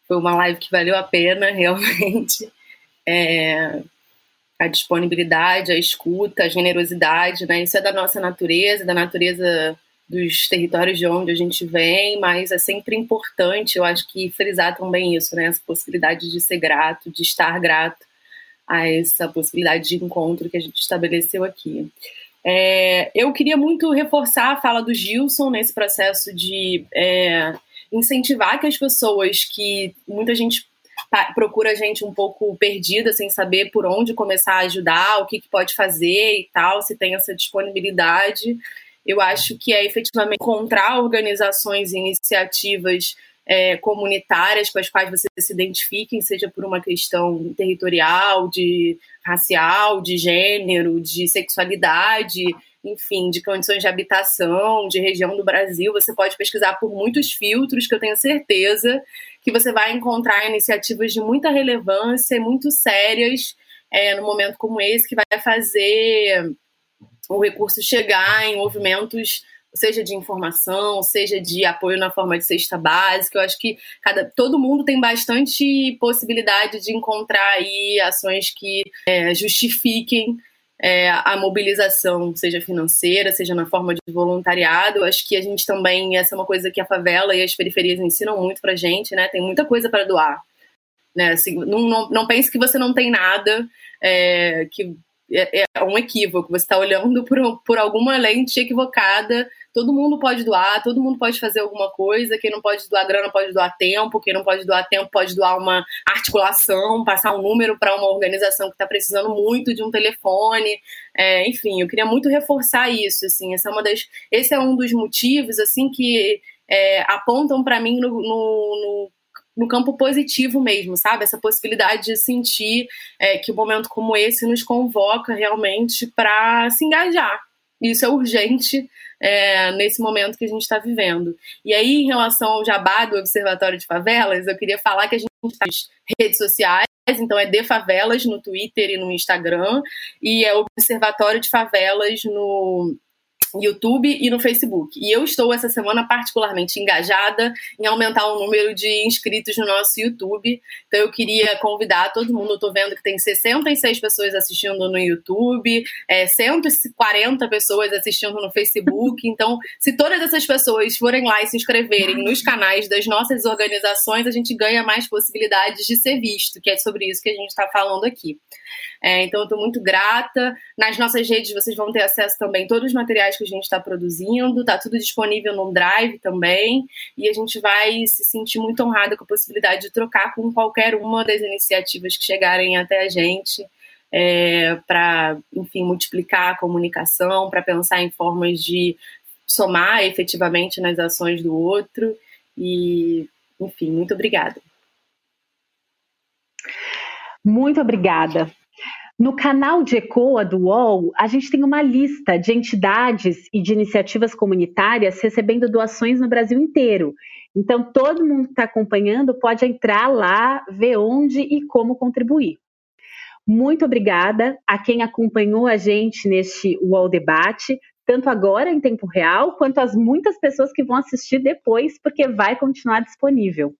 Foi uma live que valeu a pena, realmente. É, a disponibilidade, a escuta, a generosidade, né? Isso é da nossa natureza, da natureza dos territórios de onde a gente vem, mas é sempre importante, eu acho que frisar também isso, né? Essa possibilidade de ser grato, de estar grato a essa possibilidade de encontro que a gente estabeleceu aqui. É, eu queria muito reforçar a fala do Gilson nesse processo de é, incentivar que as pessoas que muita gente procura a gente um pouco perdida, sem saber por onde começar a ajudar, o que, que pode fazer e tal, se tem essa disponibilidade. Eu acho que é efetivamente encontrar organizações e iniciativas é, comunitárias com as quais você se identifiquem, seja por uma questão territorial, de racial, de gênero, de sexualidade, enfim, de condições de habitação, de região do Brasil. Você pode pesquisar por muitos filtros que eu tenho certeza que você vai encontrar iniciativas de muita relevância, muito sérias, é, no momento como esse, que vai fazer o recurso chegar em movimentos seja de informação, seja de apoio na forma de cesta básica. Eu acho que cada, todo mundo tem bastante possibilidade de encontrar aí ações que é, justifiquem é, a mobilização, seja financeira, seja na forma de voluntariado. Eu acho que a gente também, essa é uma coisa que a favela e as periferias ensinam muito pra gente, né? Tem muita coisa para doar. Né? Assim, não, não, não pense que você não tem nada, é, que é, é, um equívoco. Você está olhando por, por alguma lente equivocada. Todo mundo pode doar, todo mundo pode fazer alguma coisa. Quem não pode doar grana pode doar tempo. Quem não pode doar tempo pode doar uma articulação, passar um número para uma organização que está precisando muito de um telefone. É, enfim, eu queria muito reforçar isso. Assim, essa é uma das, esse é um dos motivos assim que é, apontam para mim no, no, no no campo positivo mesmo, sabe? Essa possibilidade de sentir é, que um momento como esse nos convoca realmente para se engajar. Isso é urgente é, nesse momento que a gente está vivendo. E aí, em relação ao jabá do Observatório de Favelas, eu queria falar que a gente está nas redes sociais, então é de Favelas no Twitter e no Instagram, e é Observatório de Favelas no YouTube e no Facebook. E eu estou essa semana particularmente engajada em aumentar o número de inscritos no nosso YouTube. Então eu queria convidar todo mundo. Eu estou vendo que tem 66 pessoas assistindo no YouTube, é, 140 pessoas assistindo no Facebook. Então, se todas essas pessoas forem lá e se inscreverem nos canais das nossas organizações, a gente ganha mais possibilidades de ser visto, que é sobre isso que a gente está falando aqui. É, então, eu estou muito grata. Nas nossas redes, vocês vão ter acesso também a todos os materiais que a gente está produzindo, está tudo disponível no Drive também, e a gente vai se sentir muito honrada com a possibilidade de trocar com qualquer uma das iniciativas que chegarem até a gente. é, para, enfim, multiplicar a comunicação, para pensar em formas de somar efetivamente nas ações do outro. E, enfim, muito obrigada. Muito obrigada. No canal de ECOA do UOL, a gente tem uma lista de entidades e de iniciativas comunitárias recebendo doações no Brasil inteiro. Então, todo mundo que está acompanhando pode entrar lá, ver onde e como contribuir. Muito obrigada a quem acompanhou a gente neste UOL Debate, tanto agora em tempo real, quanto as muitas pessoas que vão assistir depois, porque vai continuar disponível.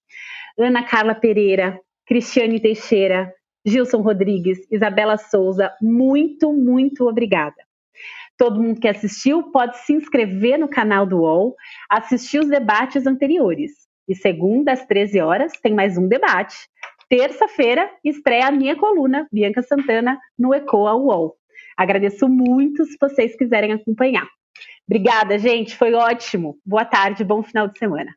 Ana Carla Pereira, Cristiane Teixeira, Gilson Rodrigues, Isabela Souza, muito, muito obrigada. Todo mundo que assistiu pode se inscrever no canal do UOL, assistir os debates anteriores. E segunda às 13 horas tem mais um debate. Terça-feira estreia a minha coluna, Bianca Santana, no Ecoa UOL. Agradeço muito se vocês quiserem acompanhar. Obrigada, gente, foi ótimo. Boa tarde, bom final de semana.